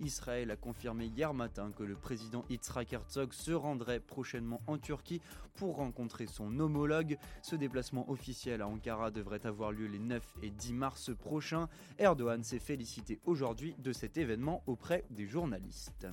Israël a confirmé hier matin que le président Yitzhak Herzog se rendrait prochainement en Turquie pour rencontrer son homologue. Ce déplacement officiel à Ankara devrait avoir lieu les 9 et 10 mars prochains. Erdogan s'est félicité aujourd'hui de cet événement auprès des journalistes.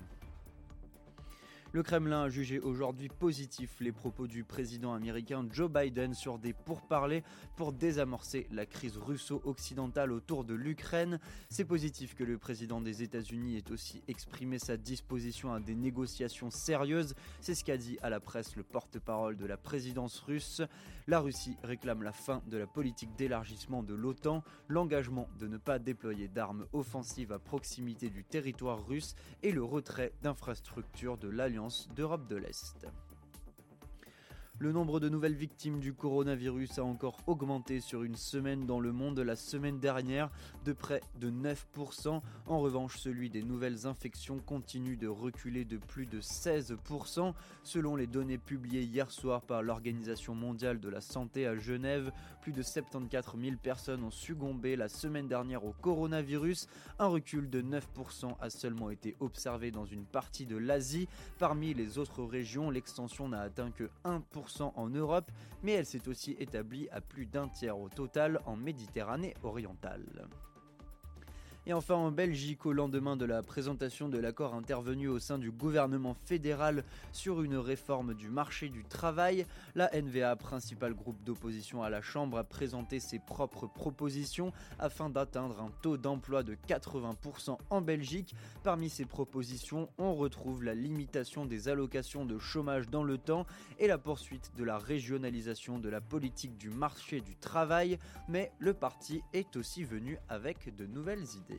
Le Kremlin a jugé aujourd'hui positif les propos du président américain Joe Biden sur des pourparlers pour désamorcer la crise russo-occidentale autour de l'Ukraine. C'est positif que le président des États-Unis ait aussi exprimé sa disposition à des négociations sérieuses. C'est ce qu'a dit à la presse le porte-parole de la présidence russe. La Russie réclame la fin de la politique d'élargissement de l'OTAN, l'engagement de ne pas déployer d'armes offensives à proximité du territoire russe et le retrait d'infrastructures de l'Alliance d'Europe de l'Est. Le nombre de nouvelles victimes du coronavirus a encore augmenté sur une semaine dans le monde la semaine dernière de près de 9%. En revanche, celui des nouvelles infections continue de reculer de plus de 16%. Selon les données publiées hier soir par l'Organisation mondiale de la santé à Genève, plus de 74 000 personnes ont succombé la semaine dernière au coronavirus. Un recul de 9% a seulement été observé dans une partie de l'Asie. Parmi les autres régions, l'extension n'a atteint que 1% en Europe, mais elle s'est aussi établie à plus d'un tiers au total en Méditerranée orientale. Et enfin en Belgique, au lendemain de la présentation de l'accord intervenu au sein du gouvernement fédéral sur une réforme du marché du travail, la NVA, principal groupe d'opposition à la Chambre, a présenté ses propres propositions afin d'atteindre un taux d'emploi de 80% en Belgique. Parmi ces propositions, on retrouve la limitation des allocations de chômage dans le temps et la poursuite de la régionalisation de la politique du marché du travail, mais le parti est aussi venu avec de nouvelles idées.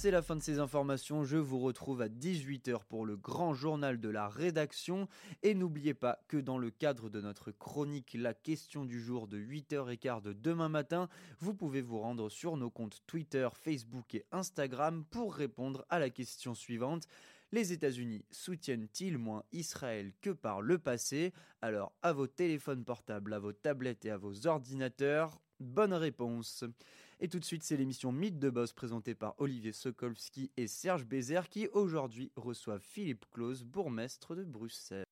C'est la fin de ces informations, je vous retrouve à 18h pour le grand journal de la rédaction et n'oubliez pas que dans le cadre de notre chronique La question du jour de 8h15 de demain matin, vous pouvez vous rendre sur nos comptes Twitter, Facebook et Instagram pour répondre à la question suivante. Les États-Unis soutiennent-ils moins Israël que par le passé? Alors à vos téléphones portables, à vos tablettes et à vos ordinateurs, bonne réponse. Et tout de suite, c'est l'émission Mythe de Boss présentée par Olivier Sokolski et Serge Bézère qui aujourd'hui reçoivent Philippe Claus, bourgmestre de Bruxelles.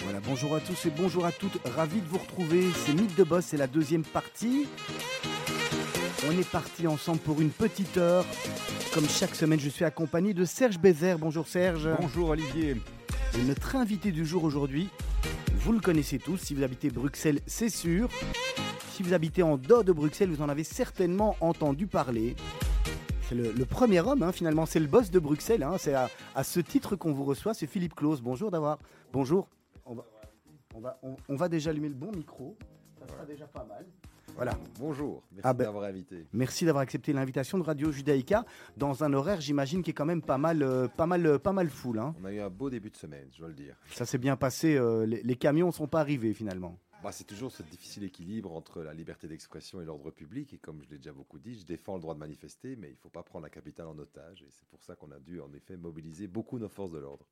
Voilà, bonjour à tous et bonjour à toutes, ravi de vous retrouver. C'est Mythe de Boss, c'est la deuxième partie. On est parti ensemble pour une petite heure. Comme chaque semaine, je suis accompagné de Serge Bézère. Bonjour Serge. Bonjour Olivier. Et notre invité du jour aujourd'hui, vous le connaissez tous. Si vous habitez Bruxelles, c'est sûr. Si vous habitez en dehors de Bruxelles, vous en avez certainement entendu parler. C'est le, premier homme, hein, finalement. C'est le boss de Bruxelles. hein. C'est à, ce titre qu'on vous reçoit. C'est Philippe Claus. Bonjour d'avoir. Bonjour. On va, on, va, on va déjà allumer le bon micro. Ça sera déjà pas mal. Voilà. Bonjour. Merci Ah ben- d'avoir invité. Merci d'avoir accepté l'invitation de Radio Judaïka dans un horaire, j'imagine, qui est quand même pas mal, euh, pas mal, euh, pas mal full. hein. On a eu un beau début de semaine, je dois le dire. Ça s'est bien passé. euh, les, les camions ne sont pas arrivés finalement. Bah, c'est toujours ce difficile équilibre entre la liberté d'expression et l'ordre public. Et comme je l'ai déjà beaucoup dit, je défends le droit de manifester, mais il ne faut pas prendre la capitale en otage. Et c'est pour ça qu'on a dû, en effet, mobiliser beaucoup nos forces de l'ordre.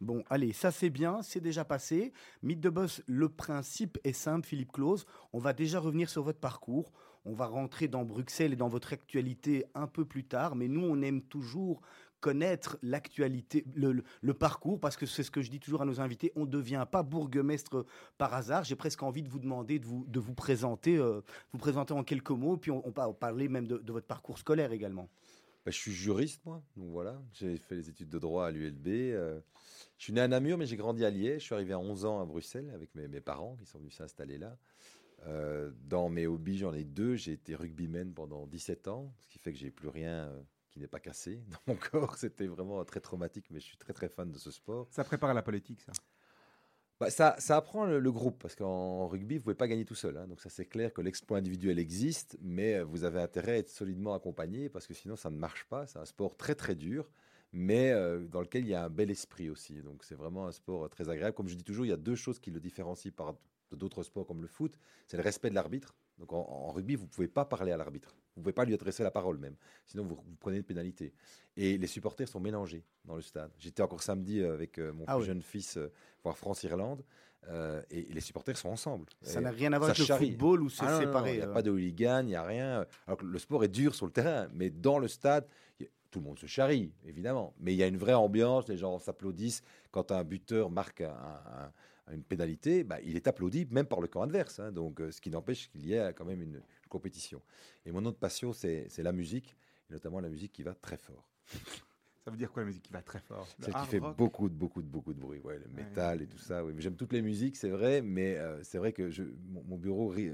Bon, allez, ça c'est bien, c'est déjà passé. Mythe de boss, le principe est simple, Philippe Claus. On va déjà revenir sur votre parcours. On va rentrer dans Bruxelles et dans votre actualité un peu plus tard. Mais nous, on aime toujours connaître l'actualité, le, parcours, parce que c'est ce que je dis toujours à nos invités, on ne devient pas bourgmestre par hasard. J'ai presque envie de vous demander de vous, présenter, euh, vous présenter en quelques mots, puis on, va parler même de votre parcours scolaire également. Bah, je suis juriste, moi. Donc voilà, j'ai fait les études de droit à l'ULB. euh, je suis né à Namur, mais j'ai grandi à Liège. Je suis arrivé à 11 ans à Bruxelles avec mes, parents qui sont venus s'installer là. Euh, dans mes hobbies, j'en ai deux. J'ai été rugbyman pendant 17 ans, ce qui fait que j'ai plus rien euh, qui n'est pas cassé dans mon corps. C'était vraiment très traumatique, mais je suis très très fan de ce sport. Ça prépare à la politique, ça. Bah, ça, ça apprend le, groupe, parce qu'en rugby, vous ne pouvez pas gagner tout seul. Hein. donc ça, c'est clair que l'exploit individuel existe, mais vous avez intérêt à être solidement accompagné, parce que sinon, ça ne marche pas. C'est un sport très, très dur, mais dans lequel il y a un bel esprit aussi. Donc c'est vraiment un sport très agréable. Comme je dis toujours, il y a deux choses qui le différencient par d'autres sports comme le foot, c'est le respect de l'arbitre. Donc en, rugby, vous ne pouvez pas parler à l'arbitre. Vous ne pouvez pas lui adresser la parole même. Sinon, vous, prenez une pénalité. Et les supporters sont mélangés dans le stade. J'étais encore samedi avec mon ah plus jeune fils voir France-Irlande. Euh, et, les supporters sont ensemble. Ça n'a rien à voir avec le football où c'est ah séparé. Il n'y a euh. pas de hooligan, il n'y a rien. Alors le sport est dur sur le terrain, mais dans le stade, tout le monde se charrie, évidemment. Mais il y a une vraie ambiance, les gens s'applaudissent. Quand un buteur marque une pénalité, bah, il est applaudi même par le camp adverse. Hein. donc, euh, ce qui n'empêche qu'il y ait quand même une, compétition. Et mon autre passion, c'est la musique, et notamment la musique qui va très fort. Ça veut dire quoi la musique qui va très fort? Celle qui fait beaucoup, de, beaucoup, de, beaucoup de bruit. Ouais, le métal et tout ça. Oui. J'aime toutes les musiques, c'est vrai, mais euh, c'est vrai que je, mon, bureau rit,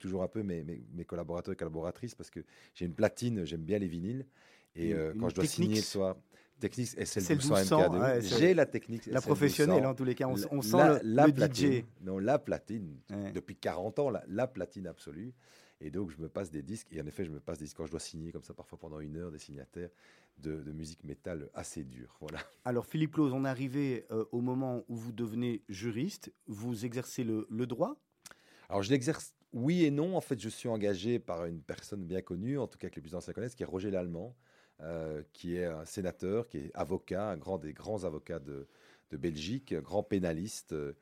toujours un peu mes, mes, collaborateurs et collaboratrices parce que j'ai une platine, j'aime bien les vinyles. Et euh, quand je dois signer le soir, technique c'est le 200 MK2. j'ai la technique. La professionnelle, en tous les cas. On, sent la, le, la platine, Non, la platine. Depuis 40 ans, la, la platine absolue. Et donc, je me passe des disques. Et en effet, je me passe des disques quand je dois signer, comme ça, parfois pendant une heure, des signataires de, musique métal assez dure. Voilà. Alors, Philippe Claus, on est arrivé euh, au moment où vous devenez juriste. Vous exercez le, droit? Alors, je l'exerce oui et non. En fait, je suis engagé par une personne bien connue, en tout cas que les plus anciens connaissent, qui est Roger Lallemand, euh, qui est un sénateur, qui est avocat, un grand des grands avocats de, de Belgique, grand pénaliste, euh,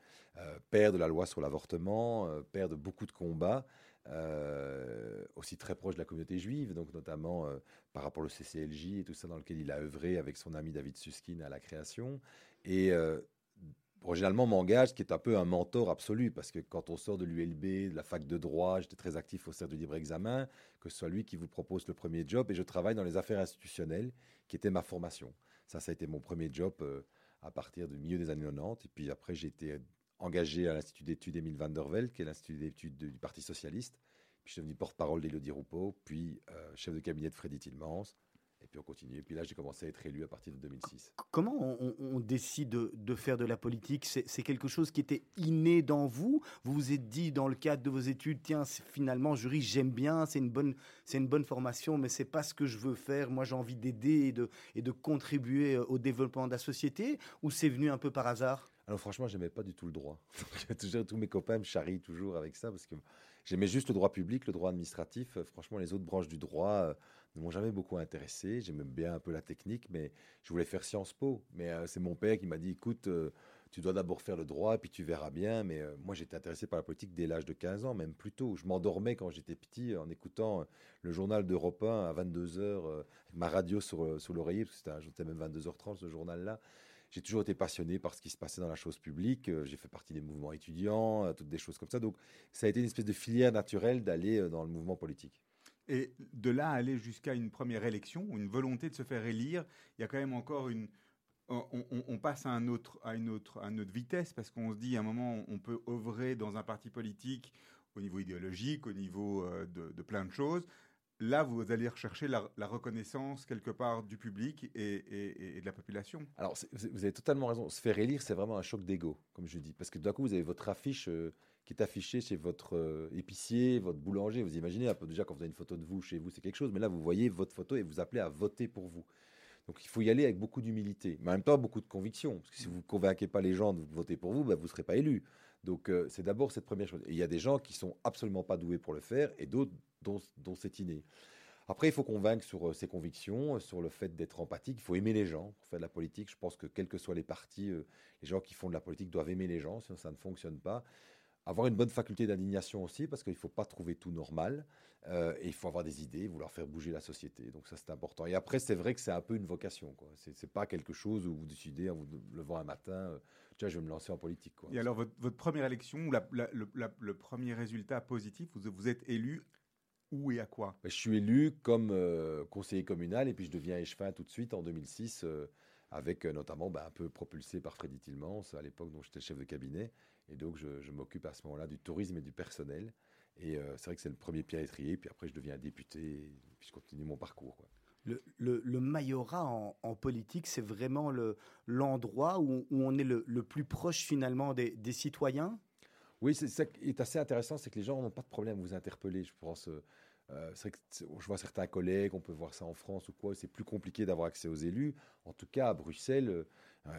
père de la loi sur l'avortement, père de beaucoup de combats. Euh, aussi très proche de la communauté juive, donc notamment euh, par rapport au CCLJ et tout ça, dans lequel il a œuvré avec son ami David Suskin à la création. Et euh, m'engage, qui est un peu un mentor absolu, parce que quand on sort de l'ULB, de la fac de droit, j'étais très actif au cercle du libre examen, que ce soit lui qui vous propose le premier job, et je travaille dans les affaires institutionnelles, qui était ma formation. Ça, ça a été mon premier job à partir du milieu des années 90, et puis après j'ai été engagé à l'Institut d'études Émile van der Velde, qui est l'Institut d'études du Parti Socialiste. Puis je suis devenu porte-parole d'Élodie Roupeau, puis euh, chef de cabinet de Freddy Tillmans. Et puis on continue. Et puis là, j'ai commencé à être élu à partir de 2006. Comment on, décide de, faire de la politique? C'est quelque chose qui était inné dans vous? Vous vous êtes dit dans le cadre de vos études, tiens, finalement, jury, j'aime bien, c'est une, bonne, une bonne formation, mais c'est pas ce que je veux faire. Moi, j'ai envie d'aider et de, et de contribuer euh, au développement de la société? Ou c'est venu un peu par hasard? Alors franchement, j'aimais pas du tout le droit. tous mes copains me charrient toujours avec ça parce que j'aimais juste le droit public, le droit administratif. Euh, franchement, les autres branches du droit euh, ne m'ont jamais beaucoup intéressé. J'aimais bien un peu la technique, mais je voulais faire Sciences Po. Mais euh, c'est mon père qui m'a dit, écoute, tu dois d'abord faire le droit, puis tu verras bien. Mais moi, j'étais intéressé par la politique dès l'âge de 15 ans, même plus tôt. Je m'endormais quand j'étais petit en écoutant le journal d'Europe 1 à 22h, avec ma radio sur, sur l'oreiller, parce que c'était même 22h30 ce journal-là. J'ai toujours été passionné par ce qui se passait dans la chose publique. Euh, j'ai fait partie des mouvements étudiants, euh, toutes des choses comme ça. Donc, ça a été une espèce de filière naturelle d'aller euh, dans le mouvement politique. Et de là aller jusqu'à une première élection, une volonté de se faire élire, il y a quand même encore une. On, passe à, un autre, à, une autre, à une autre vitesse parce qu'on se dit à un moment, on peut œuvrer dans un parti politique au niveau idéologique, au niveau de, de plein de choses là, vous allez rechercher la, reconnaissance quelque part du public et, de la population. Alors, vous avez totalement raison. Se faire élire, c'est vraiment un choc d'ego, comme je dis. Parce que d'un coup, vous avez votre affiche euh, qui est affichée chez votre euh, épicier, votre boulanger. Vous imaginez peu déjà quand vous avez une photo de vous chez vous, c'est quelque chose. Mais là, vous voyez votre photo et vous appelez à voter pour vous. Donc il faut y aller avec beaucoup d'humilité, mais en même temps beaucoup de conviction. Parce que si vous ne convainquez pas les gens de voter pour vous, ben, vous ne serez pas élu. Donc euh, c'est d'abord cette première chose. Il y a des gens qui sont absolument pas doués pour le faire et d'autres dont, c'est inné. Après, il faut convaincre sur euh, ses convictions, euh, sur le fait d'être empathique. Il faut aimer les gens pour faire de la politique. Je pense que quels que soient les partis, les gens qui font de la politique doivent aimer les gens, sinon ça ne fonctionne pas. Avoir une bonne faculté d'indignation aussi, parce qu'il ne faut pas trouver tout normal. et il faut avoir des idées, vouloir faire bouger la société. Donc ça, c'est important. Et après, c'est vrai que c'est un peu une vocation. Ce n'est pas quelque chose où vous décidez en vous levant un matin je vais me lancer en politique. Et alors, votre, première élection, le, premier résultat positif, vous êtes élu où et à quoi? Ben, Je suis élu comme euh, conseiller communal et puis je deviens échevin tout de suite en 2006, euh, avec euh, notamment ben, un peu propulsé par Freddy Tillmans à l'époque dont j'étais chef de cabinet. Et donc je, m'occupe à ce moment-là du tourisme et du personnel. Et c'est vrai que c'est le premier pied à étrier. Puis après, je deviens député et puis je continue mon parcours. le, le, majorat en, politique, c'est vraiment l'endroit où, où, on est le, plus proche finalement des, des citoyens? Oui, c'est ça qui est assez intéressant, c'est que les gens n'ont pas de problème à vous interpeller, je pense. Euh, euh, c'est que je vois certains collègues, on peut voir ça en France ou quoi, c'est plus compliqué d'avoir accès aux élus. En tout cas, à Bruxelles, euh,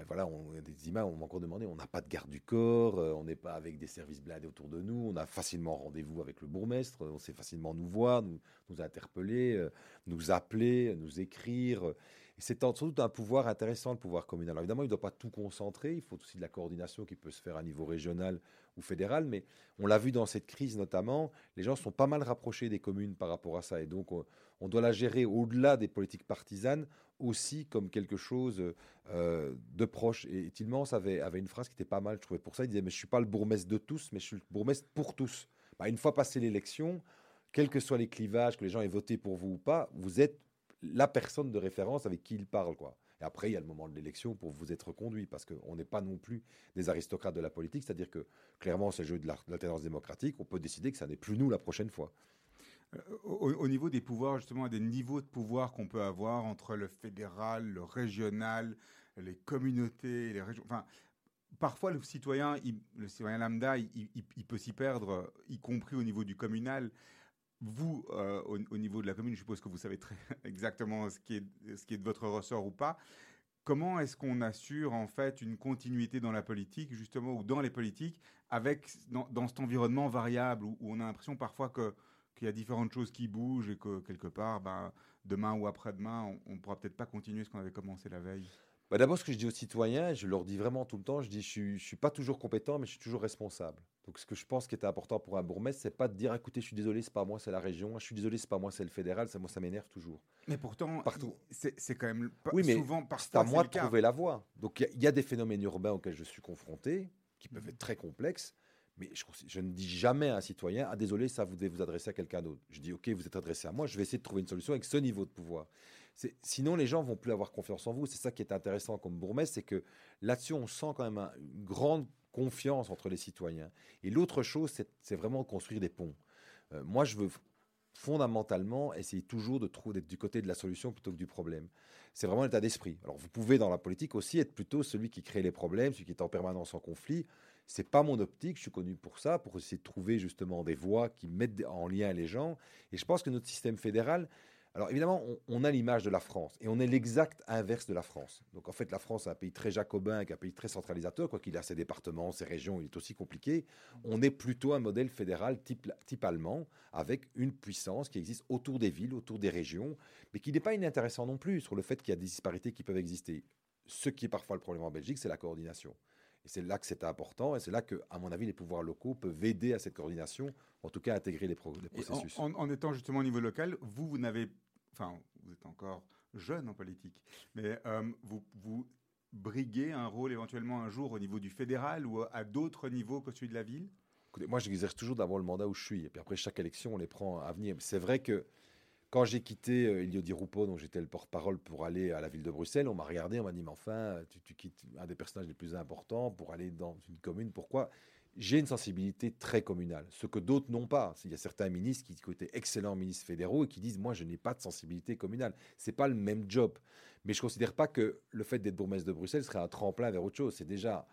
voilà, on a des images, on m'a encore demandé, on n'a pas de garde du corps, on n'est pas avec des services blindés autour de nous, on a facilement rendez-vous avec le bourgmestre, on sait facilement nous voir, nous interpeller, nous appeler, nous écrire. C'est sans doute un pouvoir intéressant, le pouvoir communal. Alors évidemment, il ne doit pas tout concentrer, il faut aussi de la coordination qui peut se faire à niveau régional ou fédéral, mais on l'a vu dans cette crise notamment, les gens sont pas mal rapprochés des communes par rapport à ça, et donc on, doit la gérer au-delà des politiques partisanes aussi comme quelque chose euh, de proche. Et Tilmans avait, avait une phrase qui était pas mal, je trouvais pour ça, il disait, mais je suis pas le bourgmestre de tous, mais je suis le bourgmestre pour tous. Bah, une fois passé l'élection, quels que soient les clivages, que les gens aient voté pour vous ou pas, vous êtes la personne de référence avec qui ils parlent, quoi. Et après, il y a le moment de l'élection pour vous être conduit, parce qu'on n'est pas non plus des aristocrates de la politique, c'est-à-dire que clairement, c'est le jeu de l'alternance démocratique, on peut décider que ça n'est plus nous la prochaine fois. Euh, au, niveau des pouvoirs, justement, des niveaux de pouvoir qu'on peut avoir entre le fédéral, le régional, les communautés, les régions. Enfin, parfois, le citoyen, le citoyen lambda, il peut s'y perdre, y compris au niveau du communal vous, euh, au, niveau de la commune, je suppose que vous savez très exactement ce qui est, de votre ressort ou pas. Comment est-ce qu'on assure en fait une continuité dans la politique, justement, ou dans les politiques, avec dans, cet environnement variable où, on a l'impression parfois que qu'il y a différentes choses qui bougent et que quelque part, ben, demain ou après-demain, on ne pourra peut-être pas continuer ce qu'on avait commencé la veille? Bah, d'abord, ce que je dis aux citoyens, je leur dis vraiment tout le temps, je dis, je ne suis, pas toujours compétent, mais je suis toujours responsable. Donc, ce que je pense qui est important pour un bourgmestre, c'est pas de dire, écoutez, je suis désolé, c'est pas moi, c'est la région. Je suis désolé, c'est pas moi, c'est le fédéral. Ça, moi, ça m'énerve toujours. Mais pourtant, partout, c'est quand même pas, oui, mais souvent C'est à moi de trouver la voie. Donc, il y, a des phénomènes urbains auxquels je suis confronté, qui peuvent être très complexes. Mais je, je, ne dis jamais à un citoyen, ah désolé, ça vous devez vous adresser à quelqu'un d'autre. Je dis, ok, vous êtes adressé à moi, je vais essayer de trouver une solution avec ce niveau de pouvoir. Sinon, les gens vont plus avoir confiance en vous. C'est ça qui est intéressant comme bourgmestre, c'est que là-dessus, on sent quand même une grande confiance entre les citoyens. Et l'autre chose, c'est vraiment construire des ponts. Euh, moi, je veux fondamentalement essayer toujours de trouver d'être du côté de la solution plutôt que du problème. C'est vraiment l'état d'esprit. Alors, vous pouvez dans la politique aussi être plutôt celui qui crée les problèmes, celui qui est en permanence en conflit. C'est pas mon optique. Je suis connu pour ça, pour essayer de trouver justement des voies qui mettent en lien les gens. Et je pense que notre système fédéral, alors évidemment, on, a l'image de la France et on est l'exact inverse de la France. Donc en fait, la France est un pays très jacobin, un pays très centralisateur, quoi qu'il a ses départements, ses régions, il est aussi compliqué. On est plutôt un modèle fédéral type, type allemand, avec une puissance qui existe autour des villes, autour des régions, mais qui n'est pas inintéressant non plus sur le fait qu'il y a des disparités qui peuvent exister. Ce qui est parfois le problème en Belgique, c'est la coordination. Et c'est là que c'est important, et c'est là que, à mon avis, les pouvoirs locaux peuvent aider à cette coordination, en tout cas intégrer les, processus. En, étant justement au niveau local, vous, vous n'avez, enfin, vous êtes encore jeune en politique, mais euh, vous, vous briguez un rôle éventuellement un jour au niveau du fédéral ou à d'autres niveaux que celui de la ville? Écoutez, moi, j'exerce toujours d'avoir le mandat où je suis, et puis après chaque élection, on les prend à venir. C'est vrai que quand j'ai quitté euh, Elio dont j'étais le porte-parole pour aller à la ville de Bruxelles, on m'a regardé, on m'a dit, mais enfin, tu, quittes un des personnages les plus importants pour aller dans une commune, pourquoi? J'ai une sensibilité très communale, ce que d'autres n'ont pas. Il y a certains ministres qui, étaient excellents ministres fédéraux et qui disent, moi, je n'ai pas de sensibilité communale. C'est pas le même job. Mais je ne considère pas que le fait d'être bourgmestre de Bruxelles serait un tremplin vers autre chose. C'est déjà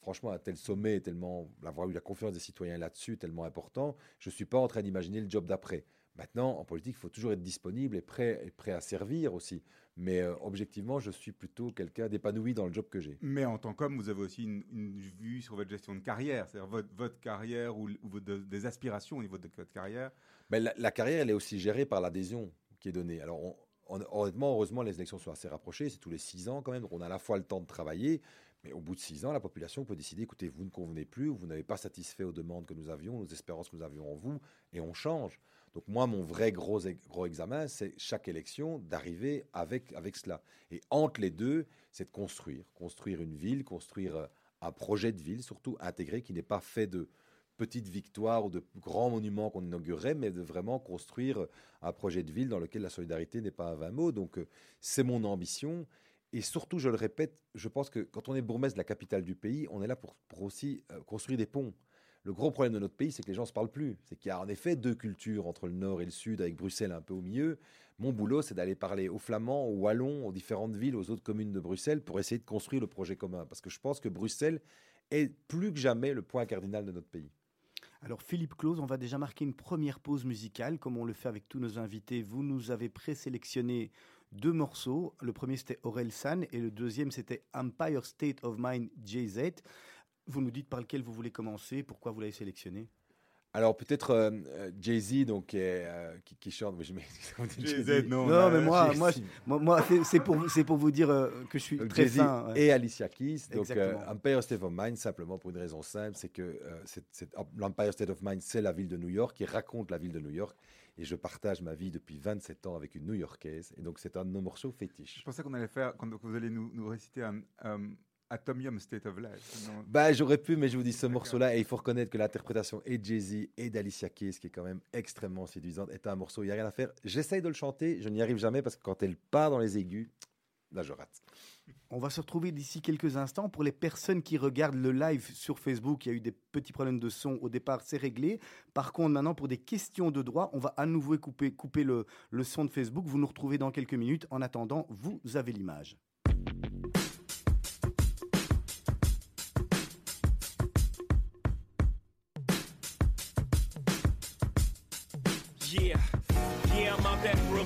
franchement, un tel sommet, tellement avoir eu la confiance des citoyens là-dessus, tellement important, je ne suis pas en train d'imaginer le job d'après. Maintenant, en politique, il faut toujours être disponible et prêt, et prêt à servir aussi. Mais euh, objectivement, je suis plutôt quelqu'un d'épanoui dans le job que j'ai. Mais en tant qu'homme, vous avez aussi une, vue sur votre gestion de carrière, c'est-à-dire votre, carrière ou, des aspirations au niveau de votre carrière. Mais la, carrière, elle est aussi gérée par l'adhésion qui est donnée. Alors, honnêtement, heureusement, les élections sont assez rapprochées, c'est tous les six ans quand même, donc on a à la fois le temps de travailler, mais au bout de six ans, la population peut décider, écoutez, vous ne convenez plus, vous n'avez pas satisfait aux demandes que nous avions, aux espérances que nous avions en vous, et on change. Donc moi, mon vrai gros, gros examen, c'est chaque élection d'arriver avec, avec cela. Et entre les deux, c'est de construire. Construire une ville, construire euh, un projet de ville, surtout intégré, qui n'est pas fait de petites victoires ou de grands monuments qu'on inaugurerait, mais de vraiment construire un projet de ville dans lequel la solidarité n'est pas un vain mot. Donc euh, c'est mon ambition. Et surtout, je le répète, je pense que quand on est bourgmestre de la capitale du pays, on est là pour, pour aussi euh, construire des ponts Le gros problème de notre pays, c'est que les gens ne se parlent plus. C'est qu'il y a en effet deux cultures entre le nord et le sud, avec Bruxelles un peu au milieu. Mon boulot, c'est d'aller parler aux Flamands, aux Wallons, aux différentes villes, aux autres communes de Bruxelles pour essayer de construire le projet commun. Parce que je pense que Bruxelles est plus que jamais le point cardinal de notre pays. Alors Philippe Claus, on va déjà marquer une première pause musicale, comme on le fait avec tous nos invités. Vous nous avez présélectionné deux morceaux. Le premier c'était Aurel San et le deuxième c'était Empire State of Mind JZ. Vous nous dites par lequel vous voulez commencer, pourquoi vous l'avez sélectionné? Alors peut-être euh, euh, Jay-Z donc euh, qui, chante mais je Jay-Z non, non mais moi moi, moi, c'est pour c'est pour vous dire que je suis très fin et Alicia Keys donc Empire State of Mind simplement pour une raison simple c'est que l'Empire State of Mind c'est la ville de New York qui raconte la ville de New York et je partage ma vie depuis 27 ans avec une New-Yorkaise et donc c'est un de nos morceaux fétiches. Je pensais qu'on allait faire quand vous allez nous, nous réciter un Atomium State of Life. Bah, j'aurais pu, mais je vous dis ce morceau-là, et il faut reconnaître que l'interprétation et Jay-Z et d'Alicia Keys, qui est quand même extrêmement séduisante, est un morceau, il n'y a rien à faire. J'essaye de le chanter, je n'y arrive jamais parce que quand elle part dans les aigus, là je rate. On va se retrouver d'ici quelques instants. Pour les personnes qui regardent le live sur Facebook, il y a eu des petits problèmes de son au départ, c'est réglé. Par contre, maintenant, pour des questions de droit, on va à nouveau couper, couper le, le son de Facebook. Vous nous retrouvez dans quelques minutes. En attendant, vous avez l'image.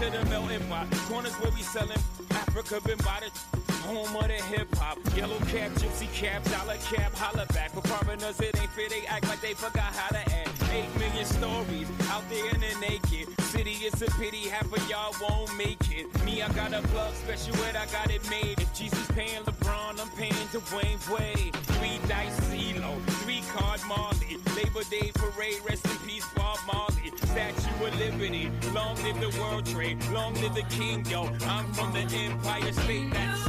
To the melting pot. Corners where we selling Africa been by the home of the hip hop. Yellow cap, gypsy cap, dollar cap, holla back. For foreigners, it ain't fair, they act like they forgot how to act. Eight million stories out there in the naked city. It's a pity half of y'all won't make it. Me, I got a plug special ed, I got it made. If Jesus paying LeBron, I'm paying Dwayne Wade. Long live the World Trade, long live the King, yo. I'm from the Empire State. That's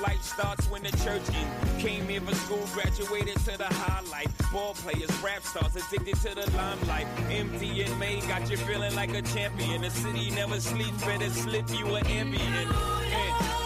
Life starts when the church in. Came here for school, graduated to the highlight. Ball players, rap stars, addicted to the limelight. Empty and May got you feeling like a champion. The city never sleeps, better slip you an ambient.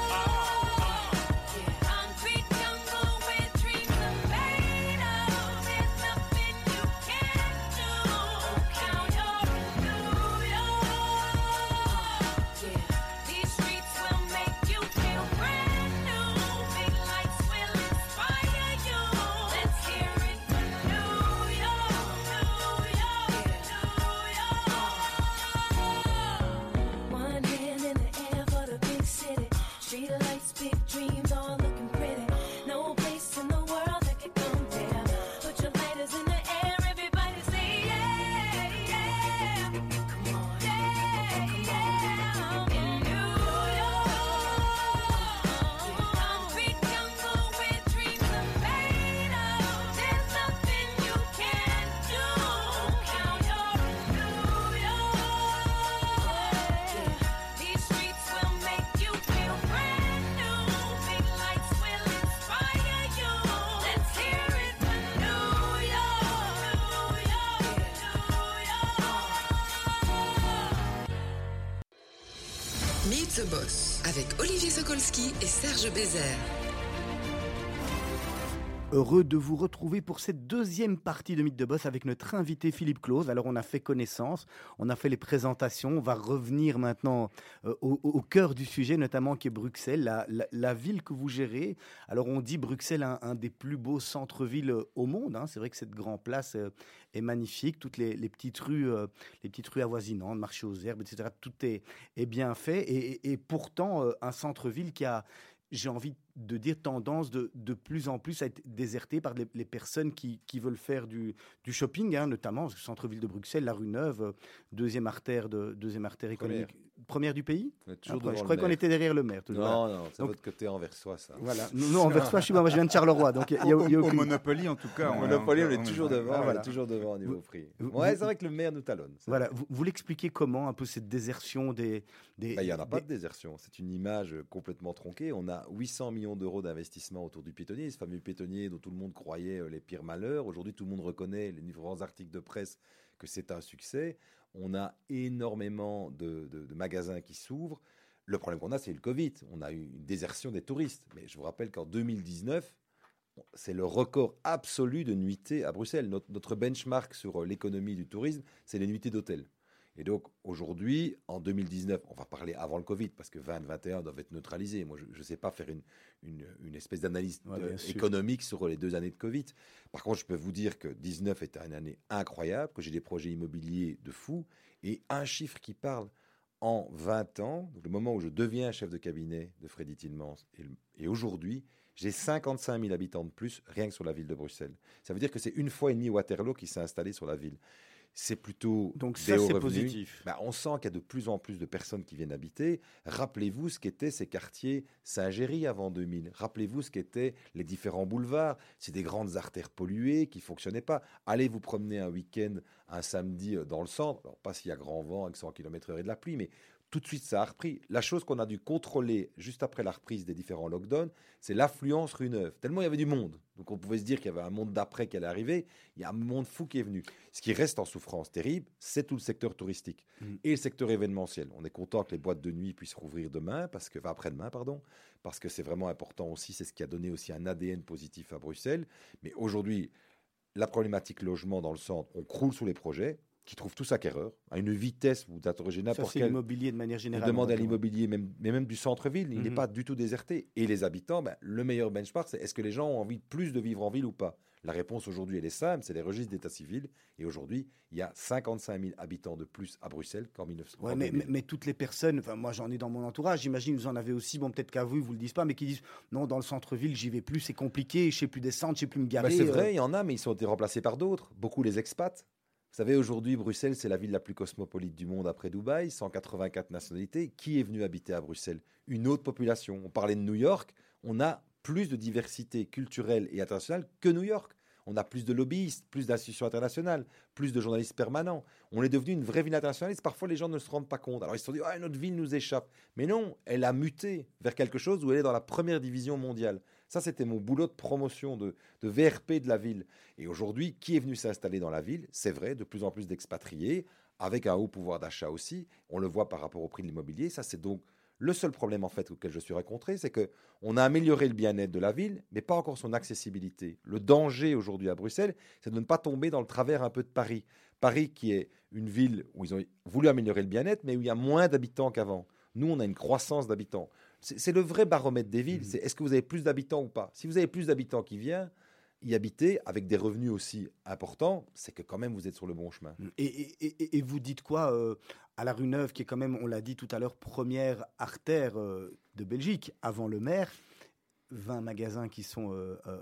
The Boss avec Olivier Sokolski et Serge Bézère. Heureux de vous retrouver pour cette deuxième partie de Mythe de Boss avec notre invité Philippe Claus. Alors on a fait connaissance, on a fait les présentations, on va revenir maintenant euh, au, cœur du sujet, notamment qui est Bruxelles, la, ville que vous gérez. Alors on dit Bruxelles un, des plus beaux centres-villes euh, au monde. hein. C'est vrai que cette grande place euh, est magnifique, toutes les, petites rues, les petites rues avoisinantes, marché aux herbes, etc. Tout est, bien fait et, et- pourtant un centre-ville qui a j'ai envie de dire tendance de, de plus en plus à être déserté par les, les personnes qui, qui veulent faire du, du shopping, hein, notamment que centre-ville de Bruxelles, la rue Neuve, euh, deuxième artère, de, deuxième artère économique, première, du pays. Après, je croyais qu'on était derrière le maire. toujours. Non, non, c'est votre côté anversois, ça. Voilà. Non, toi, je suis moi, je viens de Charleroi, donc il y a, il y a- Au, il y a au aucune- Monopoly, en tout cas. Au Monopoly, on est toujours devant. Ah, on voilà. est toujours devant au niveau prix. Ouais, c'est vrai que le maire nous talonne. Voilà, vous, vous l'expliquez comment un peu cette désertion des. des Bah, Il n'y en a pas des- de désertion. C'est une image complètement tronquée. On a 800 millions d'euros d'investissement autour du piétonnier, ce fameux piétonnier dont tout le monde croyait euh, les pires malheurs. Aujourd'hui, tout le monde reconnaît les différents articles de presse que c'est un succès. On a énormément de, magasins qui s'ouvrent. Le problème qu'on a, c'est le Covid. On a eu une désertion des touristes. Mais je vous rappelle qu'en 2019, c'est le record absolu de nuitées à Bruxelles. Notre, notre benchmark sur euh, l'économie du tourisme, c'est les nuitées d'hôtel. Et donc aujourd'hui, en 2019, on va parler avant le Covid, parce que 2021 doivent être neutralisés. Moi, je ne sais pas faire une, une, une espèce d'analyse Ouais, sûr. économique sur les deux années de Covid. Par contre, je peux vous dire que 19 était une année incroyable, que j'ai des projets immobiliers de fou, et un chiffre qui parle en 20 ans, donc le moment où je deviens chef de cabinet de Freddy Tillmans, et, et aujourd'hui, j'ai 55 000 habitants de plus rien que sur la ville de Bruxelles. Ça veut dire que c'est une fois et demie Waterloo qui s'est installé sur la ville. C'est plutôt Donc ça, c'est positif. Bah, on sent qu'il y a de plus en plus de personnes qui viennent habiter. Rappelez-vous ce qu'étaient ces quartiers Saint-Géry avant 2000. Rappelez-vous ce qu'étaient les différents boulevards. C'est des grandes artères polluées qui fonctionnaient pas. Allez vous promener un week-end, un samedi euh, dans le centre. Alors, pas s'il y a grand vent avec 100 km/h et de la pluie, mais tout de suite, ça a repris. La chose qu'on a dû contrôler juste après la reprise des différents lockdowns, c'est l'affluence rue Neuve. Tellement il y avait du monde. Donc on pouvait se dire qu'il y avait un monde d'après qui allait arriver. Il y a un monde fou qui est venu. Ce qui reste en souffrance terrible, c'est tout le secteur touristique Mhm. et le secteur événementiel. On est content que les boîtes de nuit puissent rouvrir demain, parce que, enfin, après-demain, pardon, parce que c'est vraiment important aussi. C'est ce qui a donné aussi un ADN positif à Bruxelles. Mais aujourd'hui, la problématique logement dans le centre, on croule sous les projets qui trouvent tous acquéreurs à une vitesse, vous interrogez n'importe quel l'immobilier de manière vous générale. demandez à l'immobilier, même, mais même du centre-ville, il n'est Mhm. pas du tout déserté. Et les habitants, ben, le meilleur benchmark, c'est est-ce que les gens ont envie de plus de vivre en ville ou pas? La réponse aujourd'hui, elle est simple, c'est les registres d'état civil. Et aujourd'hui, il y a 55 000 habitants de plus à Bruxelles qu'en 1900. Ouais, mais, mais- mais toutes les personnes, enfin moi j'en ai dans mon entourage, j'imagine vous en avez aussi, bon peut-être qu'à vous ils vous le disent pas, mais qui disent non dans le centre-ville j'y vais plus, c'est compliqué, je sais plus descendre, je sais plus me garer. Bah, c'est euh, vrai, il y en a, mais ils sont été remplacés par d'autres. Beaucoup les expats. Vous savez, aujourd'hui, Bruxelles, c'est la ville la plus cosmopolite du monde après Dubaï, 184 nationalités. Qui est venu habiter à Bruxelles? Une autre population. On parlait de New York, on a plus de diversité culturelle et internationale que New York. On a plus de lobbyistes, plus d'institutions internationales, plus de journalistes permanents. On est devenu une vraie ville internationaliste. Parfois, les gens ne se rendent pas compte. Alors, ils se sont dit, ah, notre ville nous échappe. Mais non, elle a muté vers quelque chose où elle est dans la première division mondiale. Ça, c'était mon boulot de promotion, de, de VRP de la ville. Et aujourd'hui, qui est venu s'installer dans la ville? C'est vrai, de plus en plus d'expatriés, avec un haut pouvoir d'achat aussi. On le voit par rapport au prix de l'immobilier. Ça, c'est donc le seul problème en fait auquel je suis rencontré, c'est que on a amélioré le bien-être de la ville, mais pas encore son accessibilité. Le danger aujourd'hui à Bruxelles, c'est de ne pas tomber dans le travers un peu de Paris. Paris qui est une ville où ils ont voulu améliorer le bien-être, mais où il y a moins d'habitants qu'avant. Nous, on a une croissance d'habitants. C'est le vrai baromètre des villes. Mhm. C'est est-ce que vous avez plus d'habitants ou pas? Si vous avez plus d'habitants qui viennent y habiter avec des revenus aussi importants, c'est que quand même vous êtes sur le bon chemin. Et, et- et- et vous dites quoi euh, à la rue Neuve, qui est quand même, on l'a dit tout à l'heure, première artère euh, de Belgique, avant le maire 20 magasins qui sont euh, euh.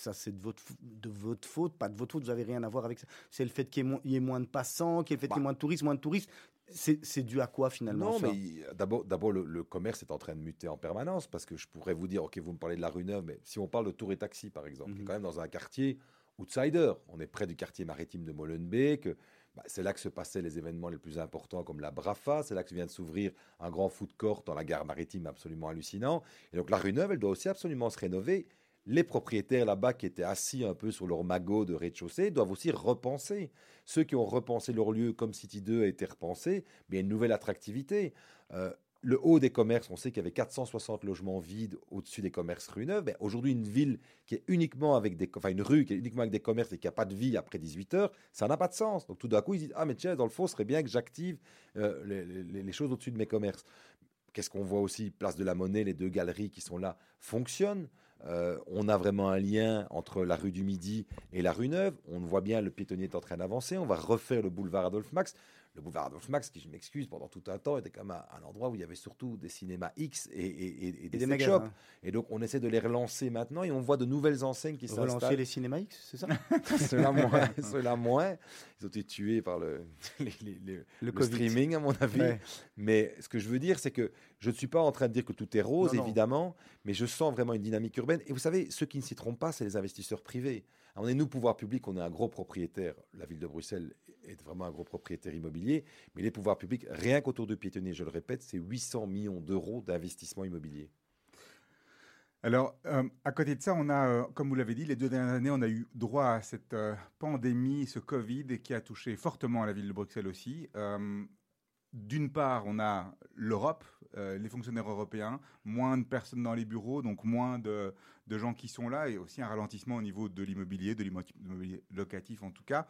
Ça, c'est de votre, de votre faute, pas de votre faute, vous n'avez rien à voir avec ça. C'est le fait qu'il y, y ait moins de passants, qu'il y ait le fait qu'il y ait moins de touristes, moins de touristes. C'est dû à quoi finalement Non, mais d'abord, d'abord le, le commerce est en train de muter en permanence parce que je pourrais vous dire, ok, vous me parlez de la rue Neuve, mais si on parle de Tour et Taxi par exemple, qui est Mhm. quand même dans un quartier outsider, on est près du quartier maritime de Molenbeek, bah, c'est là que se passaient les événements les plus importants comme la Brafa, c'est là que vient de s'ouvrir un grand food court dans la gare maritime absolument hallucinant. Et donc la rue Neuve, elle doit aussi absolument se rénover. Les propriétaires là-bas qui étaient assis un peu sur leur magot de rez-de-chaussée doivent aussi repenser. Ceux qui ont repensé leur lieu comme City 2 a été repensé, mais il y a une nouvelle attractivité. Euh, le haut des commerces, on sait qu'il y avait 460 logements vides au-dessus des commerces rue Neuve. Ben, Aujourd'hui, une ville qui est uniquement avec des, enfin une rue qui est uniquement avec des commerces et qui n'a pas de vie après 18 heures, ça n'a pas de sens. Donc tout d'un coup, ils disent ah mais tiens, dans le fond, ce serait bien que j'active euh, les, choses au-dessus de mes commerces. Qu'est-ce qu'on voit aussi? Place de la Monnaie, les deux galeries qui sont là fonctionnent. Euh, on a vraiment un lien entre la rue du Midi et la rue Neuve. On voit bien le piétonnier est en train d'avancer. On va refaire le boulevard Adolphe Max. Le boulevard Adolphe Max, qui je m'excuse, pendant tout un temps, était quand même un, un endroit où il y avait surtout des cinémas X et, et- et- et Et des, des shops. Et donc, on essaie de les relancer maintenant et on voit de nouvelles enseignes qui Relancer s'installent. les cinémas X, c'est ça Ceux-là moins, ceux-là moins. Ils ont été tués par le, les- les- les- Le, le Covid. streaming, à mon avis. Ouais. Mais ce que je veux dire, c'est que je ne suis pas en train de dire que tout est rose, Non, non. évidemment, mais je sens vraiment une dynamique urbaine. Et vous savez, ceux qui ne s'y trompent pas, c'est les investisseurs privés. On est nous, pouvoir public, on est un gros propriétaire. La ville de Bruxelles est vraiment un gros propriétaire immobilier. Mais les pouvoirs publics, rien qu'autour de piétonniers, je le répète, c'est 800 millions d'euros d'investissement immobilier. Alors, euh, à côté de ça, on a, euh, comme vous l'avez dit, les deux dernières années, on a eu droit à cette euh, pandémie, ce Covid, qui a touché fortement la ville de Bruxelles aussi. D'une part, on a l'Europe, les fonctionnaires européens, moins de personnes dans les bureaux, donc moins de gens qui sont là, et aussi un ralentissement au niveau de l'immobilier, de l'immobilier locatif en tout cas,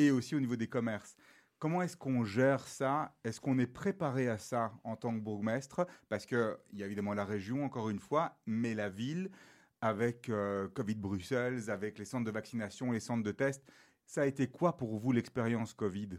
et aussi au niveau des commerces. Comment est-ce qu'on gère ça? Est-ce qu'on est préparé à ça en tant que bourgmestre? Parce qu'il y a évidemment la région, encore une fois, mais la ville, avec euh, Covid Bruxelles, avec les centres de vaccination, les centres de tests, ça a été quoi pour vous l'expérience Covid?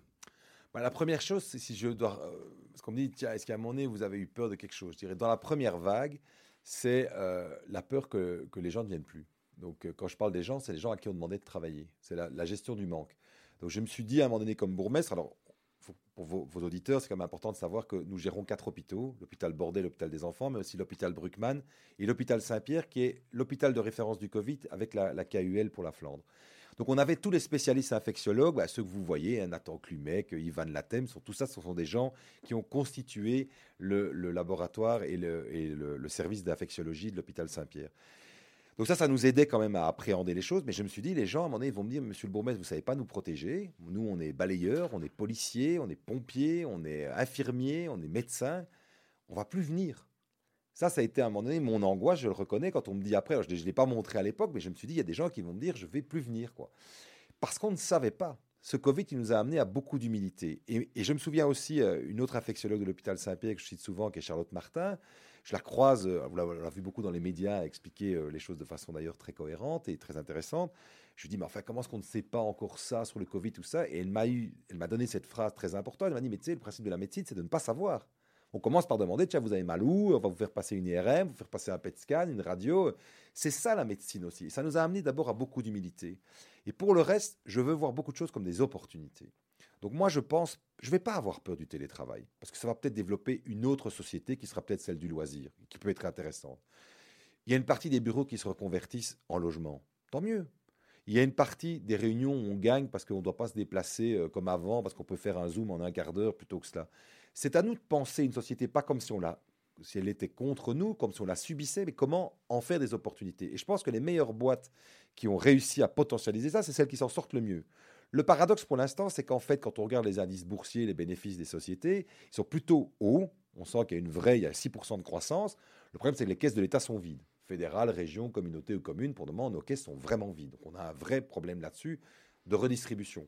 Bah, la première chose, c'est si je dois. euh, parce qu'on me dit, tiens, est-ce qu'à un moment donné, vous avez eu peur de quelque chose? Je dirais, dans la première vague, c'est euh, la peur que, les gens ne viennent plus. Donc, euh, quand je parle des gens, c'est les gens à qui on demandait de travailler. C'est la gestion du manque. Donc, je me suis dit à un moment donné, comme bourgmestre, alors, pour vos, auditeurs, c'est quand même important de savoir que nous gérons quatre hôpitaux l'hôpital Bordet, l'hôpital des enfants, mais aussi l'hôpital Bruckmann et l'hôpital Saint-Pierre, qui est l'hôpital de référence du Covid avec la, la KUL pour la Flandre. Donc on avait tous les spécialistes infectiologues, bah, ceux que vous voyez, hein, Nathan Klumek, Ivan Latem, sont, tout ça, ce sont des gens qui ont constitué le, laboratoire et, le, et le- le service d'infectiologie de l'hôpital Saint-Pierre. Donc ça, ça nous aidait quand même à appréhender les choses, mais je me suis dit, les gens, à un moment donné, ils vont me dire, monsieur le bourgmestre, vous savez pas nous protéger. Nous, on est balayeurs, on est policiers, on est pompiers, on est infirmiers, on est médecins. On va plus venir. Ça, ça a été à un moment donné mon angoisse, je le reconnais, quand on me dit après, alors je ne l'ai pas montré à l'époque, mais je me suis dit, il y a des gens qui vont me dire, je vais plus venir. quoi. Parce qu'on ne savait pas. Ce Covid, il nous a amené à beaucoup d'humilité. Et, et je me souviens aussi, euh, une autre infectiologue de l'hôpital Saint-Pierre que je cite souvent, qui est Charlotte Martin, je la croise, euh, vous l'avez vu beaucoup dans les médias, expliquer euh, les choses de façon d'ailleurs très cohérente et très intéressante. Je lui dis, mais enfin, comment est-ce qu'on ne sait pas encore ça sur le Covid, tout ça? Et elle m'a elle m'a donné cette phrase très importante. Elle m'a dit, mais tu sais, le principe de la médecine, c'est de ne pas savoir. On commence par demander, tiens, vous avez mal où? On va vous faire passer une IRM, vous faire passer un PET scan, une radio. C'est ça la médecine aussi. Et ça nous a amené d'abord à beaucoup d'humilité. Et pour le reste, je veux voir beaucoup de choses comme des opportunités. Donc moi, je pense, je ne vais pas avoir peur du télétravail, parce que ça va peut-être développer une autre société qui sera peut-être celle du loisir, qui peut être intéressante. Il y a une partie des bureaux qui se reconvertissent en logement. Tant mieux. Il y a une partie des réunions où on gagne parce qu'on ne doit pas se déplacer euh, comme avant, parce qu'on peut faire un zoom en un quart d'heure plutôt que cela. C'est à nous de penser une société pas comme si on la si elle était contre nous, comme si on la subissait, mais comment en faire des opportunités. Et je pense que les meilleures boîtes qui ont réussi à potentialiser ça, c'est celles qui s'en sortent le mieux. Le paradoxe pour l'instant, c'est qu'en fait, quand on regarde les indices boursiers, les bénéfices des sociétés, ils sont plutôt hauts. On sent qu'il y a une vraie, il y a 6% de croissance. Le problème, c'est que les caisses de l'État sont vides. Fédérales, régions, communautés ou communes, pour le moment, nos caisses sont vraiment vides. Donc on a un vrai problème là-dessus de redistribution.